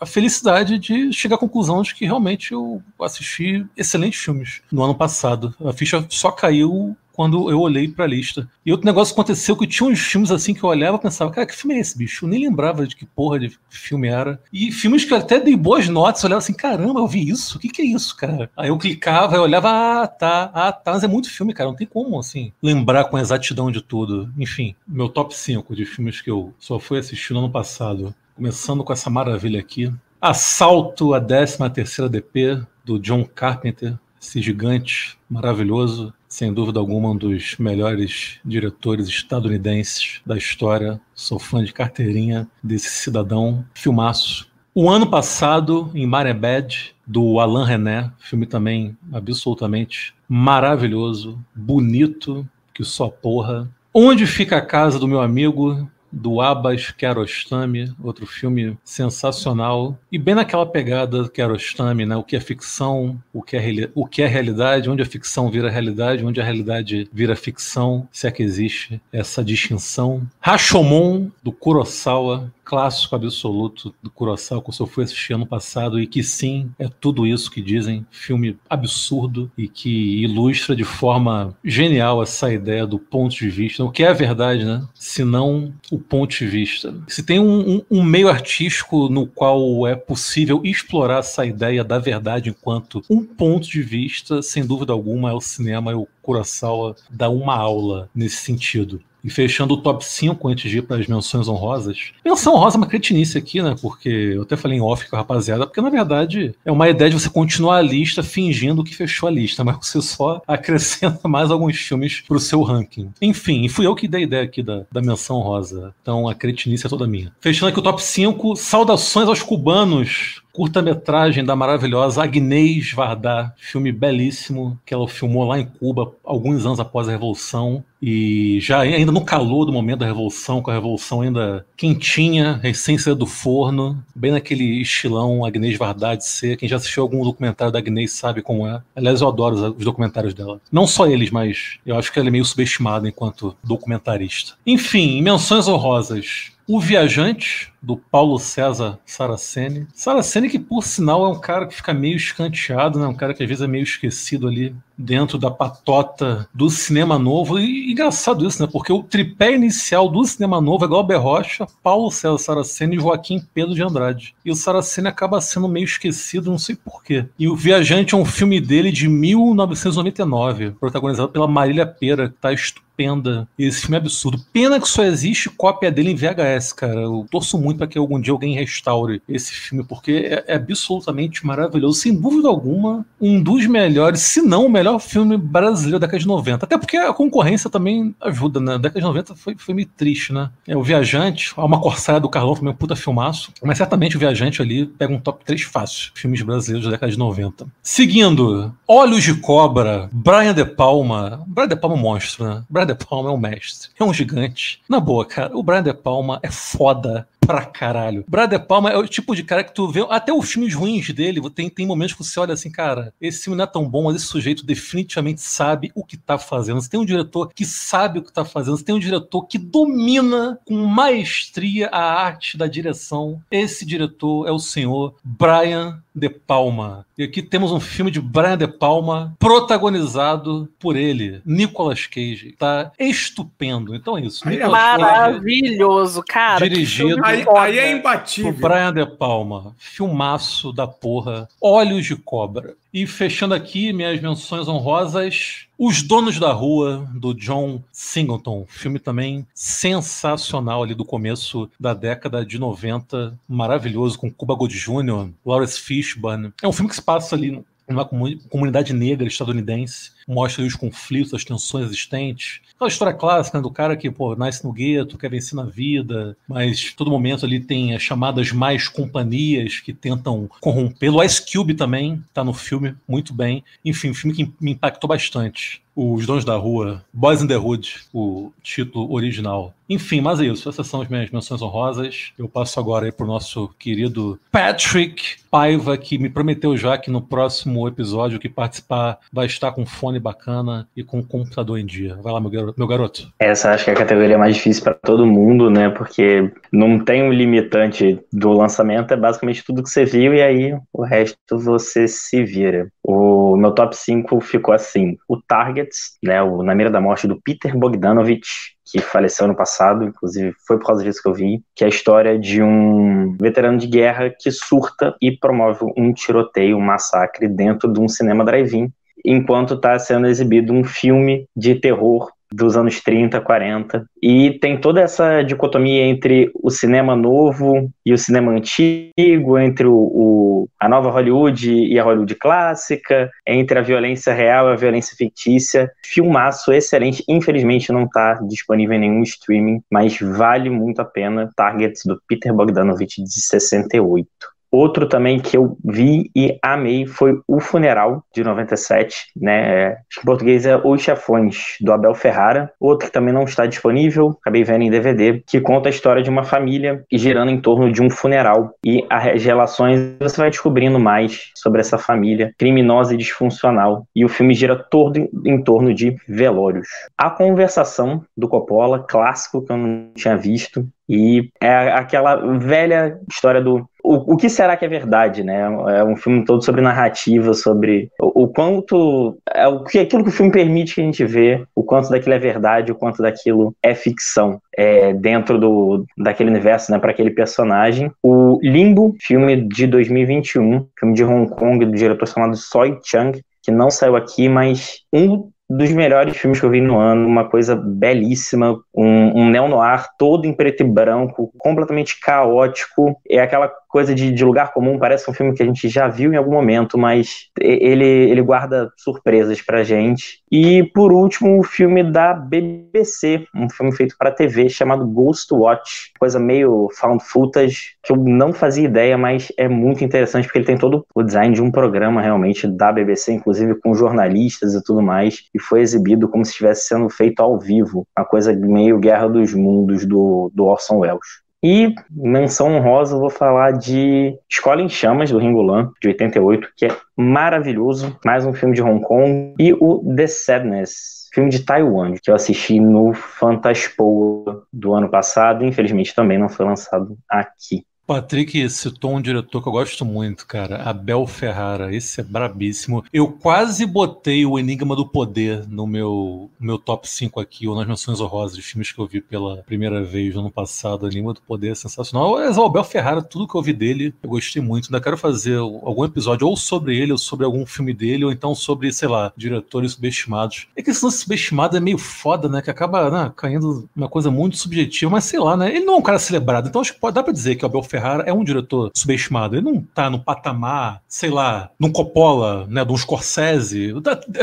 a felicidade de chegar à conclusão de que realmente eu assisti excelentes filmes no ano passado. A ficha só caiu quando eu olhei pra lista. E outro negócio aconteceu que tinha uns filmes assim que eu olhava e pensava, cara, que filme é esse, bicho? Eu nem lembrava de que porra de filme era. E filmes que eu até dei boas notas, eu olhava assim, caramba, eu vi isso? O que, que é isso, cara? Aí eu clicava, eu olhava, ah, tá, ah, tá, mas é muito filme, cara, não tem como, assim, lembrar com exatidão de tudo. Enfim, meu top 5 de filmes que eu só fui assistir no ano passado. Começando com essa maravilha aqui. Assalto a 13 terceira DP, do John Carpenter, esse gigante maravilhoso sem dúvida alguma, um dos melhores diretores estadunidenses da história. Sou fã de carteirinha desse cidadão. Filmaço. O ano passado, em Marebed, do Alain René, filme também absolutamente maravilhoso, bonito, que só porra. Onde fica a casa do meu amigo do Abbas Kiarostami, outro filme sensacional, e bem naquela pegada Kiarostami, né? O que é ficção, o que é, o que é realidade, onde a ficção vira realidade, onde a realidade vira ficção, se é que existe essa distinção. Rashomon, do Kurosawa, clássico absoluto do Kurosawa que eu só fui assistir ano passado e que sim, é tudo isso que dizem, filme absurdo e que ilustra de forma genial essa ideia do ponto de vista, o que é a verdade, né? Se não o ponto de vista. Se tem um, um, um meio artístico no qual é possível explorar essa ideia da verdade enquanto um ponto de vista, sem dúvida alguma, é o cinema, é o Kurosawa dá uma aula nesse sentido. E fechando o top 5 antes de ir para as menções honrosas. Menção honrosa é uma cretinice aqui, né? Porque eu até falei em off com a rapaziada, porque na verdade é uma ideia de você continuar a lista fingindo que fechou a lista, mas você só acrescenta mais alguns filmes pro seu ranking. Enfim, fui eu que dei a ideia aqui da, da menção rosa. Então a cretinice é toda minha. Fechando aqui o top 5, saudações aos cubanos curta-metragem da maravilhosa Agnès Varda, filme belíssimo que ela filmou lá em Cuba alguns anos após a Revolução e já ainda no calor do momento da Revolução, com a Revolução ainda quentinha, recém do forno, bem naquele estilão Agnès Varda de ser. Quem já assistiu algum documentário da Agnès sabe como é. Aliás, eu adoro os documentários dela. Não só eles, mas eu acho que ela é meio subestimada enquanto documentarista. Enfim, menções honrosas. O Viajante, do Paulo César Saraceni. Saraceni, que por sinal é um cara que fica meio escanteado, né? um cara que às vezes é meio esquecido ali dentro da patota do cinema novo. E engraçado isso, né? Porque o tripé inicial do cinema novo é Glauber Rocha, Paulo César Saraceni e Joaquim Pedro de Andrade. E o Saraceni acaba sendo meio esquecido, não sei porquê. E o Viajante é um filme dele de 1999, protagonizado pela Marília Pera, que tá estupenda. Esse filme é absurdo. Pena que só existe cópia dele em VHS, cara. Eu torço muito para que algum dia alguém restaure esse filme, porque é, é, absolutamente maravilhoso. Sem dúvida alguma, um dos melhores, se não o melhor filme brasileiro da década de 90. Até porque a concorrência também ajuda, né? A década de 90 foi, foi meio triste, né? É, o Viajante, Uma Corsaia do Carlão também um puta filmaço. Mas certamente o Viajante ali pega um top 3 fácil. Filmes brasileiros da década de 90. Seguindo, Olhos de Cobra, Brian De Palma. Brian De Palma é um monstro, né? Brian De Palma é um mestre. É um gigante. Na boa, cara, o Brian De Palma é foda pra caralho. Brad De Palma é o tipo de cara que tu vê. Até os filmes ruins dele, tem, tem momentos que você olha assim, cara, esse filme não é tão bom, mas esse sujeito definitivamente sabe o que tá fazendo. Você tem um diretor que sabe o que tá fazendo, você tem um diretor que domina com maestria a arte da direção. Esse diretor é o senhor Brian De Palma. E aqui temos um filme de Brian De Palma protagonizado por ele, Nicolas Cage. Tá estupendo. Então é isso. Maravilhoso, cara. Dirigido Aí, aí é imbatível. por Brian De Palma. Filmaço da porra. Olhos de Cobra. E fechando aqui minhas menções honrosas, Os Donos da Rua, do John Singleton. Filme também sensacional ali do começo da década de 90. Maravilhoso, com Cuba Gooding Jr., Lawrence Fishburne. É um filme que se passa ali numa comunidade negra estadunidense, mostra os conflitos, as tensões existentes. Aquela história clássica né, do cara que pô, nasce no gueto, quer vencer na vida, mas todo momento ali tem as chamadas mais companhias que tentam corrompê-lo. Ice Cube também está no filme, muito bem. Enfim, um filme que me impactou bastante. Os Donos da Rua, Boys in the Hood, o título original. Enfim, mas é isso. Essas são as minhas menções honrosas. Eu passo agora aí pro nosso querido Patrick Paiva, que me prometeu já que no próximo episódio que participar vai estar com fone bacana e com computador em dia. Vai lá, meu garoto. Essa acho que é a categoria mais difícil para todo mundo, né? Porque não tem um limitante do lançamento, é basicamente tudo que você viu e aí o resto você se vira. O meu top 5 ficou assim: o Targets, né? O Na Mira da Morte do Peter Bogdanovich, que faleceu no passado, inclusive foi por causa disso que eu vi, que é a história de um veterano de guerra que surta e promove um tiroteio, um massacre dentro de um cinema drive-in, enquanto está sendo exibido um filme de terror dos anos 30, 40. E tem toda essa dicotomia entre o cinema novo e o cinema antigo, entre o, o, a nova Hollywood e a Hollywood clássica, entre a violência real e a violência fictícia. Filmaço excelente. Infelizmente não está disponível em nenhum streaming, mas vale muito a pena. Targets do Peter Bogdanovich de 68. Outro também que eu vi e amei foi O Funeral, de 97, né? Acho que em português é Os Chefões, do Abel Ferrara. Outro que também não está disponível, acabei vendo em DVD, que conta a história de uma família girando em torno de um funeral. E as relações, você vai descobrindo mais sobre essa família criminosa e disfuncional. E o filme gira todo em torno de velórios. A Conversação, do Coppola, clássico que eu não tinha visto. E é aquela velha história do o, o que será que é verdade, né? É um filme todo sobre narrativa, sobre o, o quanto é o que aquilo que o filme permite que a gente vê, o quanto daquilo é verdade, o quanto daquilo é ficção. É, dentro do, daquele universo, né, para aquele personagem. O Limbo, filme de 2021, filme de Hong Kong, do diretor chamado Soi Chang, que não saiu aqui, mas um dos melhores filmes que eu vi no ano, uma coisa belíssima, um, um neo-noir todo em preto e branco, completamente caótico, é aquela coisa de, de, lugar comum, parece um filme que a gente já viu em algum momento, mas ele, ele guarda surpresas pra gente. E por último, o filme da BBC, um filme feito para TV chamado Ghost Watch, coisa meio found footage, que eu não fazia ideia, mas é muito interessante porque ele tem todo o design de um programa realmente da BBC, inclusive com jornalistas e tudo mais, e foi exibido como se estivesse sendo feito ao vivo, uma coisa meio Guerra dos Mundos do, do Orson Welles. E menção honrosa, vou falar de Escola em Chamas, do Ringo Lam, de 88, que é maravilhoso, mais um filme de Hong Kong, e o The Sadness, filme de Taiwan, que eu assisti no Fantaspoa do ano passado, infelizmente também não foi lançado aqui. Patrick citou um diretor que eu gosto muito, cara, Abel Ferrara. Esse é brabíssimo. Eu quase botei o Enigma do Poder no meu, meu top 5 aqui, ou nas menções honrosas de filmes que eu vi pela primeira vez no ano passado. Enigma do Poder é sensacional. Mas o Abel Ferrara, tudo que eu vi dele, eu gostei muito. Ainda quero fazer algum episódio ou sobre ele, ou sobre algum filme dele, ou então sobre, sei lá, diretores subestimados. É que esse lance subestimado é meio foda, né? Que acaba né, caindo uma coisa muito subjetiva, mas sei lá, né? Ele não é um cara celebrado, então acho que pode, dá pra dizer que o Abel Ferrara é um diretor subestimado. Ele não tá no patamar, sei lá, num Coppola, né, de um Scorsese,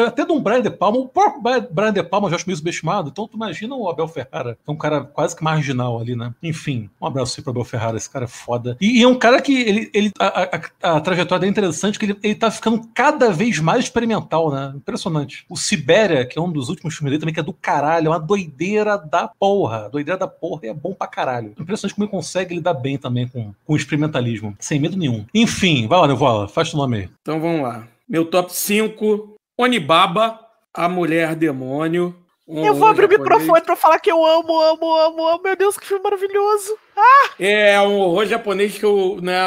até de um Brian De Palma. O próprio Brian De Palma já acho meio subestimado. Então tu imagina o Abel Ferrara, que é um cara quase que marginal ali, né? Enfim, um abraço aí pro Abel Ferrara, esse cara é foda. E, e é um cara que ele, ele a, a, a trajetória é interessante, que ele, ele tá ficando cada vez mais experimental, né? Impressionante. O Sibéria, que é um dos últimos filmes dele também, que é do caralho, é uma doideira da porra. Doideira da porra e é bom pra caralho. Impressionante como ele consegue lidar bem também com com, com experimentalismo, sem medo nenhum. Enfim, vai lá, Nevola, faz o nome aí. Então vamos lá. Meu top 5, Onibaba, a mulher demônio. Um eu vou abrir japonês. o microfone pra falar que eu amo, amo, amo, amo. Meu Deus, que filme maravilhoso. Ah! É um horror japonês que eu, né,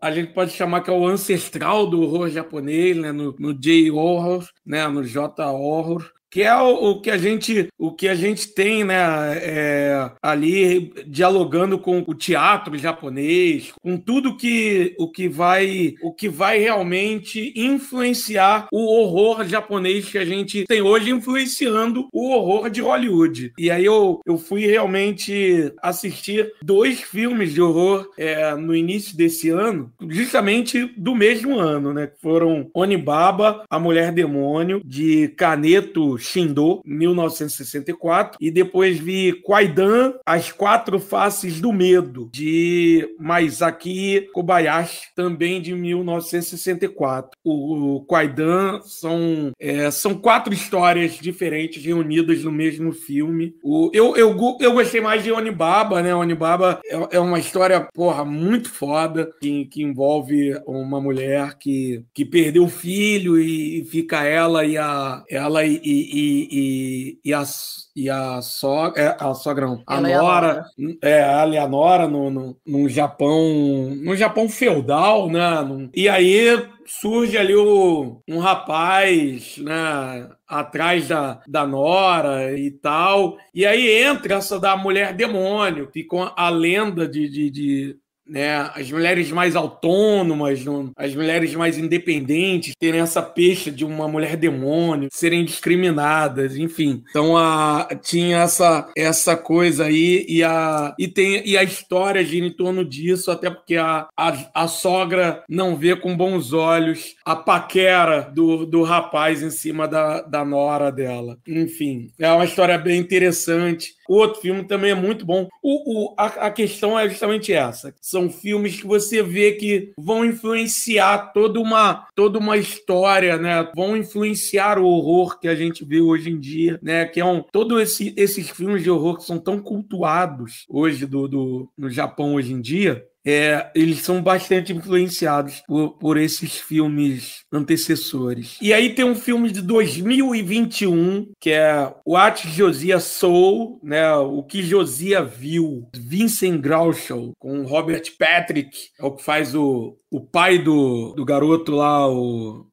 a gente pode chamar que é o ancestral do horror japonês, né, no, no J-horror, né, no J-horror que é o, o, que a gente o que a gente tem né é, ali dialogando com o teatro japonês com tudo que o que vai o que vai realmente influenciar o horror japonês que a gente tem hoje influenciando o horror de Hollywood. E aí eu, eu fui realmente assistir dois filmes de horror é, no início desse ano justamente do mesmo ano né foram Onibaba a Mulher Demônio de Caneto Shindo, 1964, e depois vi Kwaidan, As Quatro Faces do Medo, de Maizaki Kobayashi, também de 1964. O, Kwaidan são, é, são quatro histórias diferentes reunidas no mesmo filme. O, eu, eu, eu gostei mais de Onibaba, né? Onibaba é, é uma história, porra, muito foda, que, que envolve uma mulher que, que perdeu o filho e fica ela e a ela e, e, e, a, e a sogra, é, a sogra não, a Nora, é, a Leonora no, no, no Japão, no Japão feudal, né? E aí surge ali o, um rapaz, né, atrás da, da Nora e tal. E aí entra essa da mulher demônio, fica a lenda de, de, de né? As mulheres mais autônomas, as mulheres mais independentes terem essa peixe de uma mulher demônio, serem discriminadas, enfim. Então a, tinha essa, essa coisa aí e a, e, tem, e a história gira em torno disso, até porque a, a, a sogra não vê com bons olhos a paquera do, do rapaz em cima da, da nora dela. Enfim, é uma história bem interessante. O outro filme também é muito bom. O, o, a, a questão é justamente essa. São filmes que você vê que vão influenciar toda uma, toda uma história, né? Vão influenciar o horror que a gente vê hoje em dia, né? Que é um. Todos esse, esses filmes de horror que são tão cultuados hoje do, do, no Japão hoje em dia, é, eles são bastante influenciados por, por, esses filmes antecessores. E aí tem um filme de 2021, que é What Josia Soul, né? O que Josia viu, Vincent Groucho, com Robert Patrick, é o que faz o, o pai do, do garoto lá, o...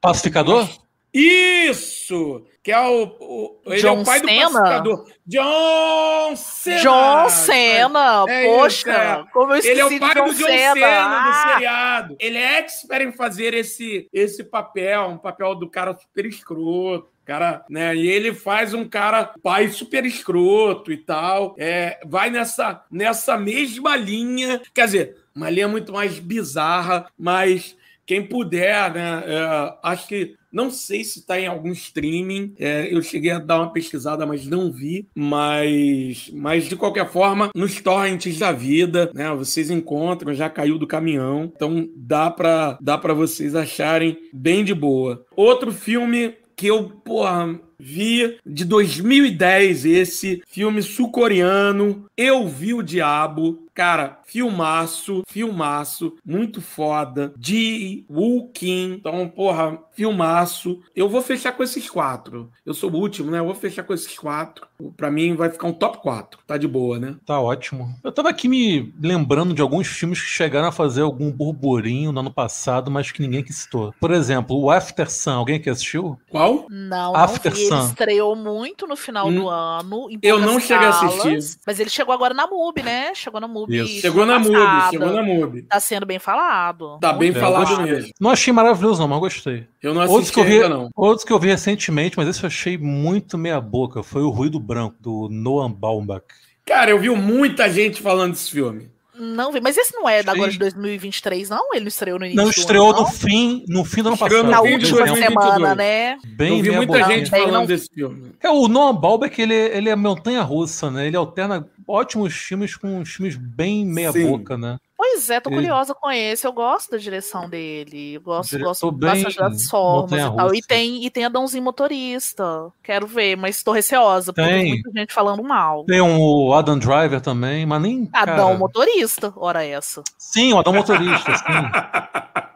Pacificador? Isso! Que é o. o ele John é o pai Cena? do pacificador. John Cena! John Cena! É Poxa! É. Como eu Ele é o pai John do John Cena, Cena ah. do seriado. Ele é expert em fazer esse, esse papel, um papel do cara super escroto Cara, né? E ele faz um cara pai super escroto e tal. É, vai nessa, nessa mesma linha. Quer dizer, uma linha muito mais bizarra, mas quem puder, né? É, acho que não sei se está em algum streaming. É, eu cheguei a dar uma pesquisada, mas não vi. Mas, mas de qualquer forma, nos torrents da vida, né? Vocês encontram, já caiu do caminhão. Então dá para dá para vocês acharem bem de boa. Outro filme que eu, porra, vi de 2010 esse filme sul-coreano, Eu Vi o Diabo. Cara, filmaço, filmaço, muito foda. De Woo Kim. Então, porra, filmaço. Eu vou fechar com esses quatro. Eu sou o último, né? Eu vou fechar com esses quatro. Pra mim vai ficar um top 4. Tá de boa, né? Tá ótimo. Eu tava aqui me lembrando de alguns filmes que chegaram a fazer algum burburinho no ano passado, mas que ninguém que citou. Por exemplo, o After Sun. Alguém que assistiu? Qual? Não, After não vi. Ele Sun. estreou muito no final Hum. do ano. em Eu não cheguei a assistir. Mas ele chegou agora na MUBI, né? Chegou na MUBI. Isso. Chegou na MUBI, chegou na MUBI. Tá sendo bem falado. Tá bem É, falado mesmo. Não achei maravilhoso, não, mas gostei. Eu não Outros assisti que, eu vi, ainda, não. outros que eu vi recentemente, mas esse eu achei muito meia-boca, foi o Ruído Branco, do Noam Baumbach. Cara, eu vi muita gente falando desse filme. Não vi. Mas esse não é da agora de 2023, não? Ele não estreou no início Não do estreou ano, no não? fim, no fim do ano passado. Na última 2022. semana, né? Bem eu vi muita gente falando não- desse filme. É, o Noam Baumbach, ele, ele é montanha-russa, né? Ele alterna ótimos filmes com filmes bem meia-boca, né? Pois é, tô Ele- curiosa com esse. Eu gosto da direção dele. Eu gosto, gosto bem bastante das formas e tal. E tem, e tem Adãozinho Motorista. Quero ver, mas tô receosa, porque Tem. muita gente falando mal. Tem o Adam Driver também, mas nem. Adão cara... Motorista, ora essa. Sim, o Adão Motorista, sim.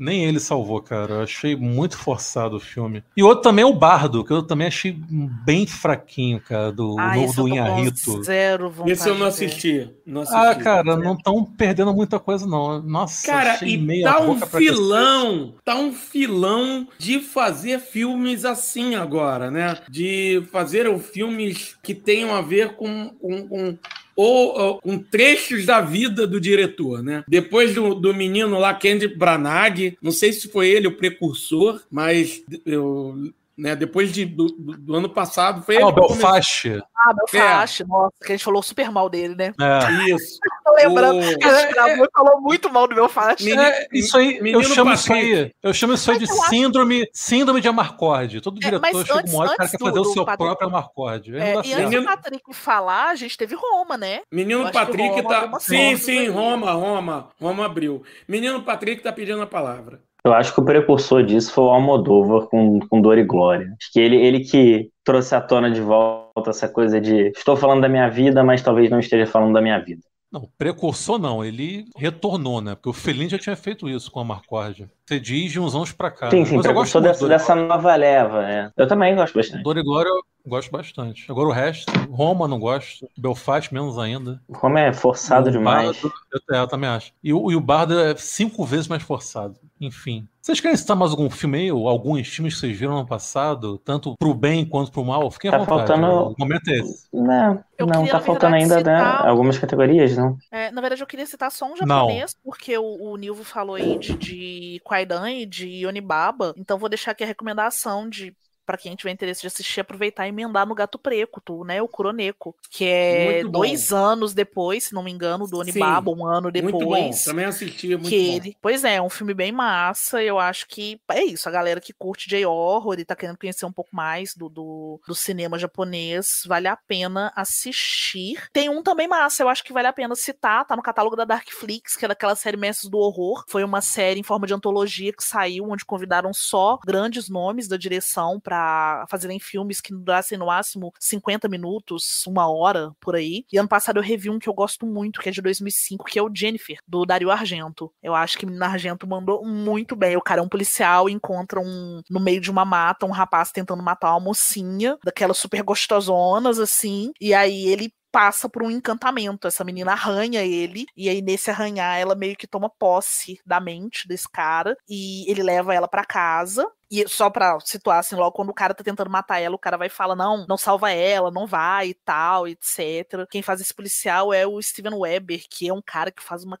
Nem ele salvou, cara. Eu achei muito forçado o filme. E outro também é o Bardo, que eu também achei bem fraquinho, cara, do Ah, novo esse do eu Inharito. Esse zero eu vontade não assisti. Não assisti. Ah, cara, não estão perdendo muita coisa, não. Nossa, Cara, achei e meia tá um filão, tá um filão de fazer filmes assim agora, né? De fazer filmes que tenham a ver com, com, com ou, com trechos da vida do diretor, né? Depois do, do menino lá, Kendi Branagh, não sei se foi ele o precursor, mas eu, né, depois de, do, do- ano passado foi Ah, ele o começou- Belfast. Ah, Belfast, nossa, que a gente falou super mal dele, né? É. Isso. Tô lembrando O- a gente gravou e falou muito mal do Belfast. Menino- É, isso aí, eu chamo isso Patrick. aí, eu chamo isso aí de eu acho- síndrome, síndrome de Amarcord. Todo É, diretor mas chega antes- uma hora que o cara quer fazer do- o seu Patrick- próprio Amarcord. É, e certo. antes do Patrick falar, a gente teve Roma, né? Menino Patrick tá. Sim, sim, aí. Roma, Roma. Roma abriu. Menino Patrick tá pedindo a palavra. Eu acho que o precursor disso foi o Almodóvar com, com Dor e Glória. Acho que ele, ele que trouxe à tona de volta essa coisa de estou falando da minha vida, mas talvez não esteja falando da minha vida. Não, precursor não, ele retornou, né? Porque o Fellini já tinha feito isso com a Marcord. Você diz de uns anos pra cá. Sim, né? sim, Mas eu gosto dessa, dessa nova leva. É. Eu também gosto bastante. Dor e Glória eu gosto bastante. Agora o resto, Roma não gosto, Belfast menos ainda. Como é forçado demais. Bardo, eu, eu também acho. E o, e o Bardo é cinco vezes mais forçado. Enfim. Vocês querem citar mais algum filme aí, ou alguns filmes que vocês viram no passado, tanto pro bem quanto pro mal? Fiquem à Tá vontade. faltando- O momento é esse. Não, Eu não queria, tá faltando verdade, ainda né, citar- algumas categorias, não? É, na verdade, eu queria citar só um Não. japonês, porque o, o Nilvo falou aí de, de Kwaidan e de Yonibaba. Então, vou deixar aqui a recomendação de. Pra quem tiver interesse de assistir, aproveitar e emendar no Gato Preto, né? O Kuroneko. Que é dois anos depois, se não me engano, do Onibaba, um ano Muito bom. depois. Também assisti, é muito que bom. ele. Pois é, é um filme bem massa. Eu acho que é isso. A galera que curte J-horror e tá querendo conhecer um pouco mais do, do, do cinema japonês, vale a pena assistir. Tem um também massa, eu acho que vale a pena citar. Tá no catálogo da Darkflix, que é daquela série Mestres do Horror. Foi uma série em forma de antologia que saiu, onde convidaram só grandes nomes da direção pra fazerem filmes que durassem no máximo 50 minutos, uma hora por aí. E ano passado eu revi um que eu gosto muito, que é de 2005, que é o Jennifer, do Dario Argento. Eu acho que o Argento mandou muito bem. O cara é um policial encontra um, no meio de uma mata um rapaz tentando matar uma mocinha, daquelas super gostosonas, assim. E aí ele passa por um encantamento. Essa menina arranha ele, e aí nesse arranhar ela meio que toma posse da mente desse cara, e ele leva ela pra casa. E só pra situar, assim, logo quando o cara tá tentando matar ela, o cara vai e fala: não, não salva ela, não vai e tal, etc. Quem faz esse policial é o Steven Weber, que é um cara que faz uma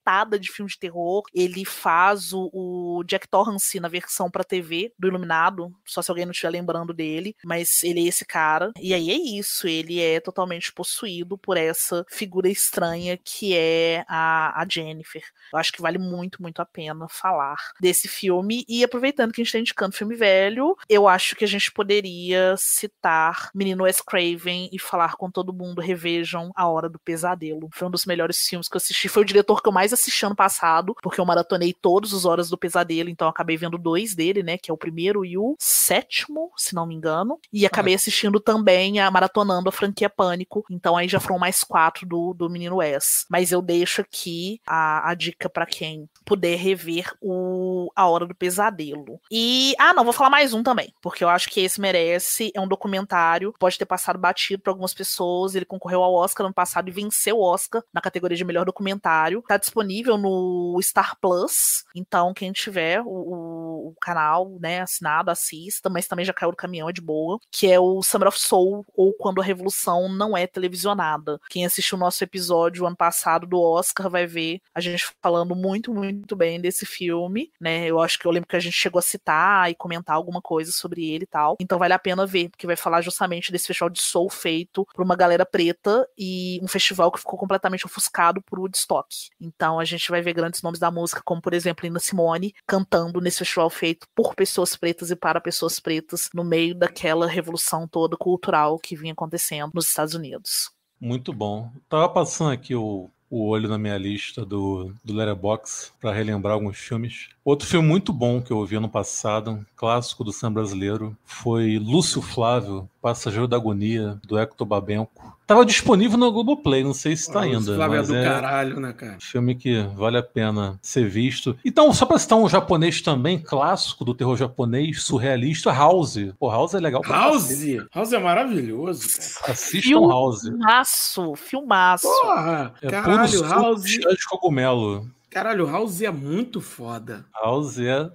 cacetada de filme de terror. Ele faz o, o Jack Torrance na versão pra TV do Iluminado, só se alguém não estiver lembrando dele, mas ele é esse cara. E aí é isso, ele é totalmente possuído por essa figura estranha que é a, a Jennifer. Eu acho que vale muito, muito a pena falar desse filme. E aproveitando que a gente está indicando filme velho, eu acho que a gente poderia citar Menino Wes Craven e falar com todo mundo, revejam A Hora do Pesadelo. Foi um dos melhores filmes que eu assisti. Foi o diretor que eu mais assisti ano passado, porque eu maratonei todos os Horas do Pesadelo, então acabei vendo dois dele, né? Que é o primeiro e o sétimo, se não me engano. E acabei assistindo também, a maratonando a franquia Pânico. Então aí já foram mais quatro do, do Menino Wes. Mas eu deixo aqui a, a dica para quem puder rever o A Hora do Pesadelo. E, ah, não, vou falar mais um também, porque eu acho que esse merece. É um documentário, pode ter passado batido para algumas pessoas. Ele concorreu ao Oscar ano passado e venceu o Oscar na categoria de melhor documentário. Tá disponível no Star Plus, então quem tiver o, o, o canal, né, assinado, assista, mas também já caiu do caminhão, é de boa, que é o Summer of Soul, ou Quando a Revolução Não É Televisionada. Quem assistiu o nosso episódio ano passado do Oscar vai ver a gente falando muito, muito bem desse filme, né? Eu acho que eu lembro que a gente chegou a citar e comentar alguma coisa sobre ele e tal. Então vale a pena ver, porque vai falar justamente desse festival de soul feito por uma galera preta e um festival que ficou completamente ofuscado por Woodstock. Então a gente vai ver grandes nomes da música, como por exemplo Nina Simone, cantando nesse festival feito por pessoas pretas e para pessoas pretas, no meio daquela revolução toda cultural que vinha acontecendo nos Estados Unidos. Muito bom. Tava passando aqui o, o olho na minha lista do, do Letterboxd para relembrar alguns filmes. Outro filme muito bom que eu vi ano passado, um clássico do cinema brasileiro, foi Lúcio Flávio, Passageiro da Agonia, do Hector Babenco. Tava disponível no Globoplay, não sei se está ainda. Lúcio Flávio é do é caralho, né, cara? Filme que vale a pena ser visto. Então, só para citar um japonês também, clássico do terror japonês, surrealista, House. Pô, House é legal pra House? House é maravilhoso, cara. Assistam House. Filmaço, filmaço. Porra, É caralho, puro House. de cogumelo. Caralho, House é muito foda. House é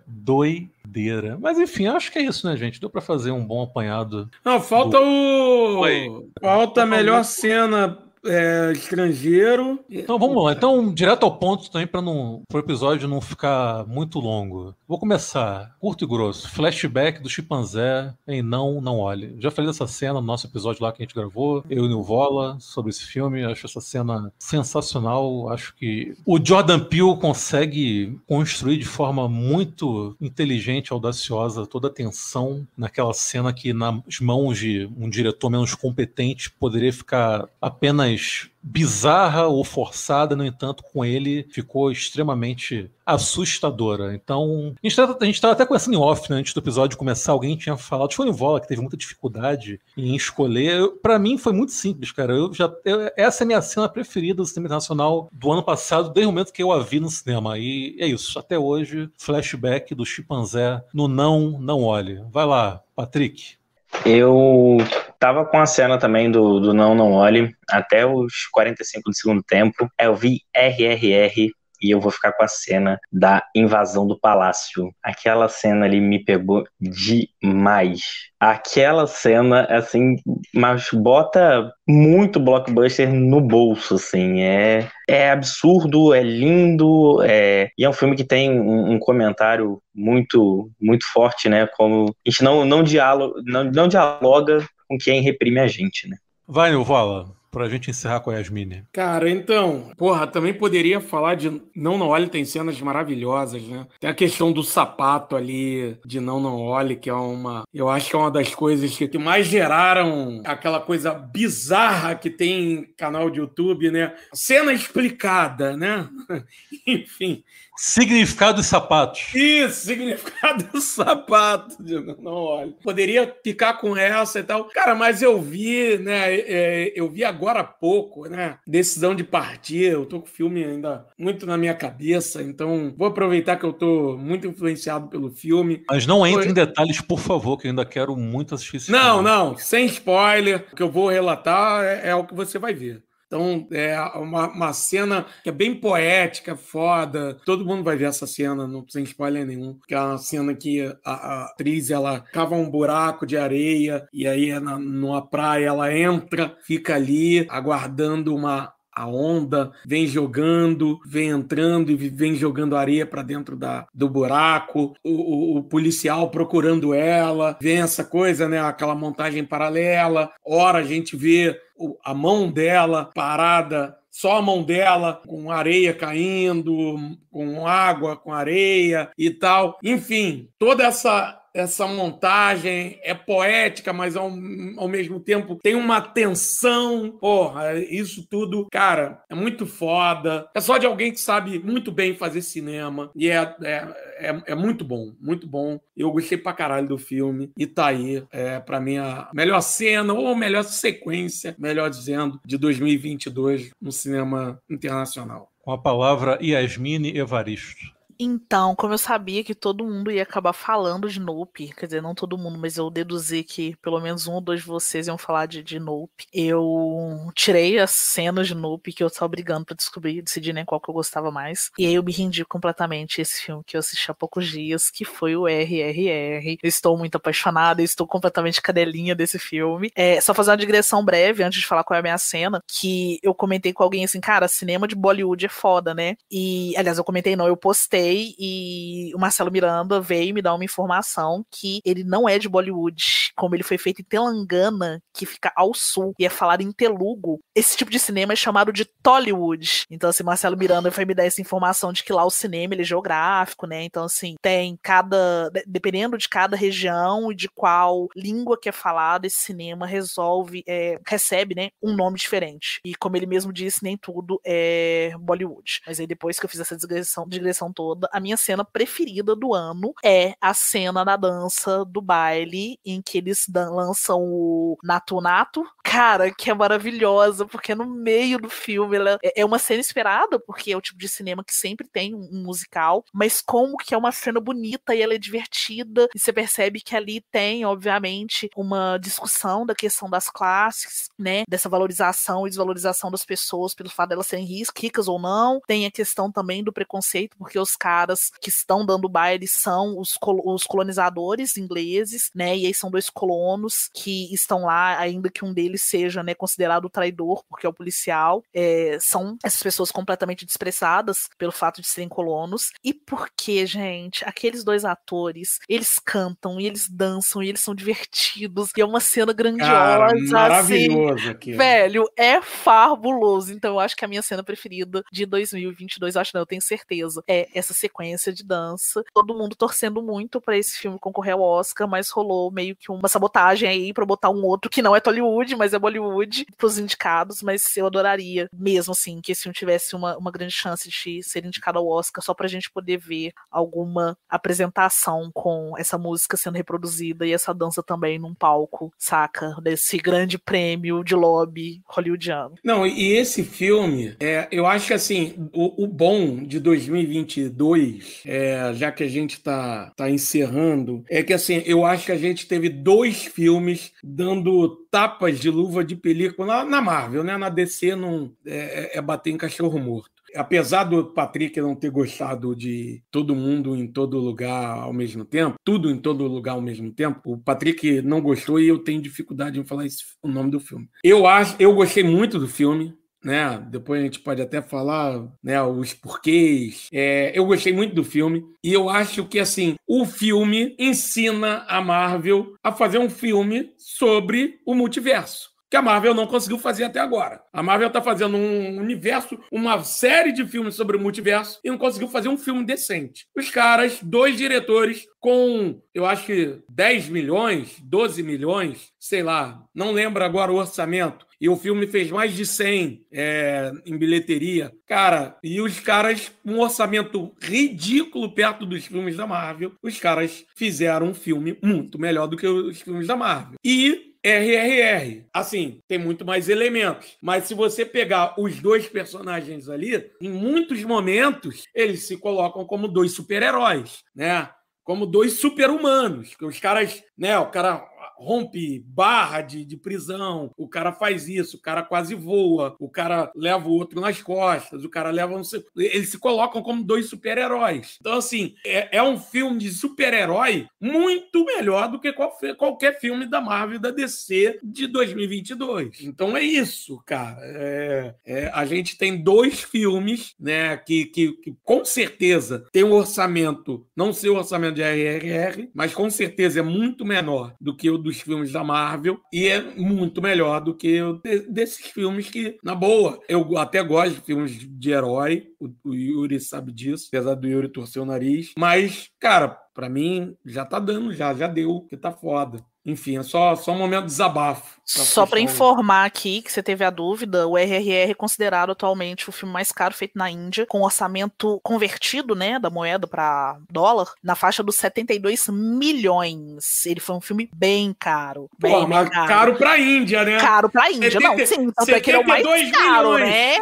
doideira. Mas enfim, acho que é isso, né, gente? Deu pra fazer um bom apanhado. Não, falta o. Oi. Falta a melhor cena é, estrangeiro. Então vamos lá. Então, direto ao ponto também, para o episódio não ficar muito longo. Vou começar, curto e grosso. Flashback do chimpanzé em Não, Não Olhe. Já falei dessa cena no nosso episódio lá que a gente gravou, eu e o Vola, sobre esse filme. Acho essa cena sensacional. Acho que o Jordan Peele consegue construir de forma muito inteligente, audaciosa, toda a tensão naquela cena que nas mãos de um diretor menos competente poderia ficar apenas bizarra ou forçada, no entanto, com ele ficou extremamente assustadora. Então, a gente estava até conversando em off né, antes do episódio começar. Alguém tinha falado, foi o Vola que teve muita dificuldade em escolher. Para mim foi muito simples, cara. Eu já, eu, essa é a minha cena preferida do cinema internacional do ano passado, desde o momento que eu a vi no cinema. E é isso. Até hoje, flashback do chimpanzé no Não, Não Olhe. Vai lá, Patrick. Eu tava com a cena também do, do Não Não Olhe até os 45 do segundo tempo. Eu vi RRR e eu vou ficar com a cena da invasão do palácio. Aquela cena ali me pegou demais. Aquela cena, assim, mas bota muito blockbuster no bolso, assim. É, é absurdo, é lindo, é... e é um filme que tem um, um comentário muito muito forte, né? Como a gente não, não, diálogo, não, não dialoga com quem reprime a gente, né? Vai, Vala pra gente encerrar com a Yasmine. Cara, então, porra, também poderia falar de Não Não Olhe, tem cenas maravilhosas, né? Tem a questão do sapato ali, de Não Não Olhe, que é uma. Eu acho que é uma das coisas que mais geraram aquela coisa bizarra que tem em canal de YouTube, né? Cena explicada, né? Enfim. Significado dos sapatos. Isso, significado do sapato. Não olha. Poderia ficar com essa e tal. Cara, mas eu vi, né? É, eu vi agora há pouco, né? Decisão de partir. Eu tô com o filme ainda muito na minha cabeça, então vou aproveitar que eu tô muito influenciado pelo filme. Mas não entre Foi... em detalhes, por favor, que eu ainda quero muito assistir esse Não, filme. não, sem spoiler. O que eu vou relatar é, é o que você vai ver. Então, é uma, uma, cena que é bem poética, foda. Todo mundo vai ver essa cena, não sem spoiler nenhum. Porque é uma cena que a, a atriz, ela cava um buraco de areia e aí na, numa praia ela entra, fica ali aguardando uma a onda, vem jogando, vem entrando e vem jogando areia para dentro da, do buraco, o, o, o, policial procurando ela, vem essa coisa, né? Aquela montagem paralela. Ora a gente vê a mão dela parada só a mão dela, com areia caindo, com água, com areia e tal. Enfim, toda essa essa montagem é poética, mas ao, ao mesmo tempo tem uma tensão. Porra, isso tudo, cara, é muito foda. É só de alguém que sabe muito bem fazer cinema. E é, é, é, é muito bom, muito bom. Eu gostei pra caralho do filme. E tá aí, é, pra mim, a melhor cena, ou melhor sequência, melhor dizendo, de 2022 no cinema internacional. Com a palavra Yasmine Evaristo. Então, como eu sabia que todo mundo ia acabar falando de Nope, quer dizer, não todo mundo, mas eu deduzi que pelo menos um ou dois de vocês iam falar de, de Nope. Eu tirei as cenas de Nope que eu estava brigando para descobrir, decidir nem qual que eu gostava mais. E aí eu me rendi completamente esse filme que eu assisti há poucos dias, que foi o RRR. Estou muito apaixonada, estou completamente cadelinha desse filme. É, só fazer uma digressão breve antes de falar qual é a minha cena, que eu comentei com alguém assim, cara, cinema de Bollywood é foda, né? E, aliás, eu comentei não, eu postei e o Marcelo Miranda veio me dar uma informação que ele não é de Bollywood, como ele foi feito em Telangana, que fica ao sul, e é falado em Telugu. Esse tipo de cinema é chamado de Tollywood. Então, assim, Marcelo Miranda foi me dar essa informação de que lá o cinema ele é geográfico, né? Então, assim, tem cada. Dependendo de cada região e de qual língua que é falada, esse cinema resolve, é, recebe, né, um nome diferente. E como ele mesmo disse, nem tudo é Bollywood. Mas aí depois que eu fiz essa digressão, digressão toda, toda, a minha cena preferida do ano é a cena da dança do baile, em que eles lançam o Natu Nato. Cara, que é maravilhosa, porque no meio do filme ela é, é uma cena esperada, porque é o tipo de cinema que sempre tem um musical, mas como que é uma cena bonita e ela é divertida, e você percebe que ali tem, obviamente, uma discussão da questão das classes, né, dessa valorização e desvalorização das pessoas pelo fato delas serem ricas ou não, tem a questão também do preconceito, porque os caras que estão dando baile são os, col os colonizadores ingleses, né? E aí são dois colonos que estão lá, ainda que um deles seja né, considerado traidor, porque é o policial. É, são essas pessoas completamente desprezzadas pelo fato de serem colonos. E porque, gente, aqueles dois atores, eles cantam e eles dançam e eles são divertidos. E é uma cena grandiosa. Cara, assim. maravilhoso assim. aqui. Velho, é fabuloso. Então eu acho que a minha cena preferida de 2022, acho não, eu tenho certeza, é essa sequência de dança. Todo mundo torcendo muito para esse filme concorrer ao Oscar, mas rolou meio que uma sabotagem aí para botar um outro que não é Tollywood, mas é Bollywood pros indicados, mas eu adoraria mesmo assim que esse filme tivesse uma, uma grande chance de ser indicado ao Oscar só pra gente poder ver alguma apresentação com essa música sendo reproduzida e essa dança também num palco, saca? Desse grande prêmio de lobby hollywoodiano. Não, e esse filme, é, eu acho que assim, o, o bom de 2022 dois, é, já que a gente está tá encerrando, é que assim, eu acho que a gente teve dois filmes dando tapas de luva de película na, Marvel, né? Na DC não é, é, é bater em cachorro morto apesar do Patrick não ter gostado de todo mundo em todo lugar ao mesmo tempo, tudo em todo lugar ao mesmo tempo, o Patrick não gostou e eu tenho dificuldade em falar esse, o nome do filme. Eu acho, eu gostei muito do filme né? Depois a gente pode até falar, né, os porquês. É, eu gostei muito do filme e eu acho que assim o filme ensina a Marvel a fazer um filme sobre o multiverso que a Marvel não conseguiu fazer até agora. A Marvel está fazendo um universo, uma série de filmes sobre o multiverso e não conseguiu fazer um filme decente. Os caras, dois diretores com, eu acho que 10 milhões, 12 milhões, sei lá, não lembro agora o orçamento. E o filme fez mais de 100 é, em bilheteria. Cara, e os caras, um orçamento ridículo perto dos filmes da Marvel, os caras fizeram um filme muito melhor do que os filmes da Marvel. E RRR. Assim, tem muito mais elementos. Mas se você pegar os dois personagens ali, em muitos momentos, eles se colocam como dois super-heróis, né? Como dois super-humanos. Que os caras, né? O cara rompe barra de, de prisão, o cara faz isso, o cara quase voa, o cara leva o outro nas costas, o cara leva. Eles se colocam como dois super-heróis. Então, assim, é, é um filme de super-herói muito melhor do que qualquer, filme da Marvel da DC de 2022. Então é isso, cara. É, é, a gente tem dois filmes, né, que, que, que com certeza tem um orçamento, não sei o orçamento de RRR, mas com certeza é muito menor do que o dos filmes da Marvel e é muito melhor do que desses filmes que, na boa, eu até gosto de filmes de herói, o, o Yuri sabe disso, apesar do Yuri torcer o nariz, mas, cara, para mim já tá dando, já, já deu, que tá foda. Enfim, é só, só um momento de desabafo. Só para informar aqui que você teve a dúvida, o RRR é considerado atualmente o filme mais caro feito na Índia, com orçamento convertido, né, da moeda para dólar, na faixa dos 72 milhões. Ele foi um filme bem caro. Bem, Pô, mas caro. caro pra Índia, né? Caro pra Índia, 70, não, sim, tanto é que ele é o mais caro, milhões, né?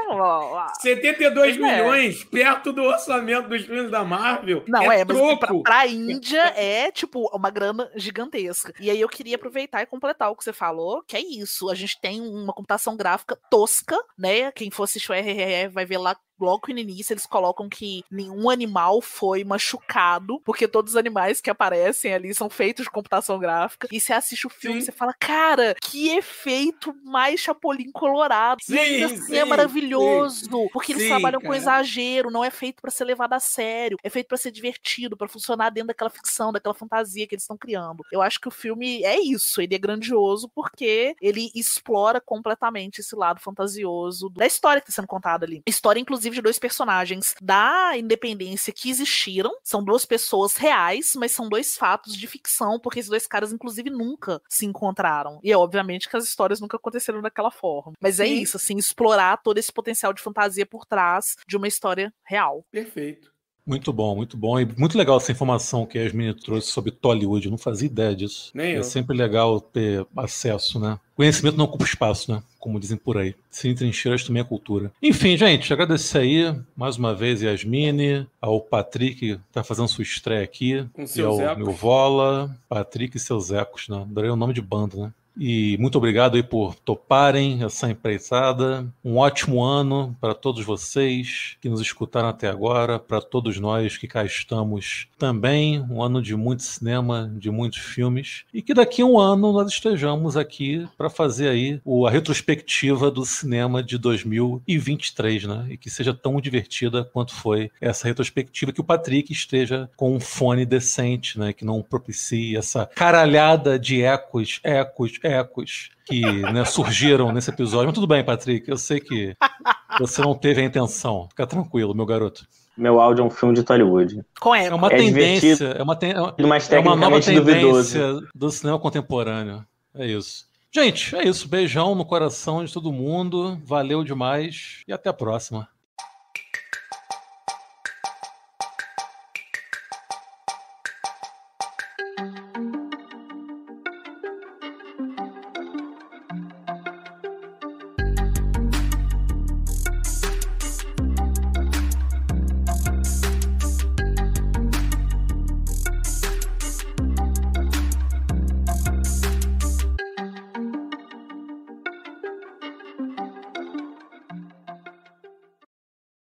72 milhões é. perto do orçamento dos filmes da Marvel. Não, é, é mas pra, pra Índia é, tipo, uma grana gigantesca. E aí eu queria aproveitar e completar o que você falou, que é isso. A gente tem uma computação gráfica tosca, né? Quem for assistir o RRR vai ver lá logo no início eles colocam que nenhum animal foi machucado, porque todos os animais que aparecem ali são feitos de computação gráfica. E você assiste o filme e você fala, cara, que efeito mais Chapolin colorado. Sim, e assim sim, é maravilhoso. Sim. Porque eles trabalham cara. com exagero, não é feito para ser levado a sério, é feito para ser divertido, para funcionar dentro daquela ficção, daquela fantasia que eles estão criando. Eu acho que o filme é isso, ele é grandioso porque ele explora completamente esse lado fantasioso da história que está sendo contada ali. História, inclusive, de dois personagens da independência que existiram. São duas pessoas reais, mas são dois fatos de ficção, porque esses dois caras, inclusive, nunca se encontraram. E é obviamente que as histórias nunca aconteceram daquela forma. Mas é Sim. isso, assim, explorar todo esse potencial de fantasia por trás de uma história real. Perfeito. Muito bom, muito bom. E muito legal essa informação que a Yasmin trouxe sobre Tollywood. Eu não fazia ideia disso. Nem é eu. sempre legal ter acesso, né? Conhecimento não ocupa espaço, né? Como dizem por aí. Sem trincheiras também é cultura. Enfim, gente, agradecer aí mais uma vez Yasmine, ao Patrick, que tá fazendo sua estreia aqui. Com e ao meu Vola, Patrick e seus ecos, né? Adorei o nome de banda, né? E muito obrigado aí por toparem essa empreitada. Um ótimo ano para todos vocês que nos escutaram até agora, para todos nós que cá estamos também. Um ano de muito cinema, de muitos filmes. E que daqui a um ano nós estejamos aqui para fazer aí a retrospectiva do cinema de 2023, né? E que seja tão divertida quanto foi essa retrospectiva. Que o Patrick esteja com um fone decente, né? Que não propicie essa caralhada de ecos, ecos, ecos que né, surgiram nesse episódio. Mas tudo bem, Patrick, eu sei que você não teve a intenção. Fica tranquilo, meu garoto. Meu áudio é um filme de Hollywood. Com É uma É tendência, é uma, ten- é uma- é uma nova tecnicamente duvidoso. tendência do cinema contemporâneo. É isso. Gente, é isso. Beijão no coração de todo mundo. Valeu demais e até a próxima.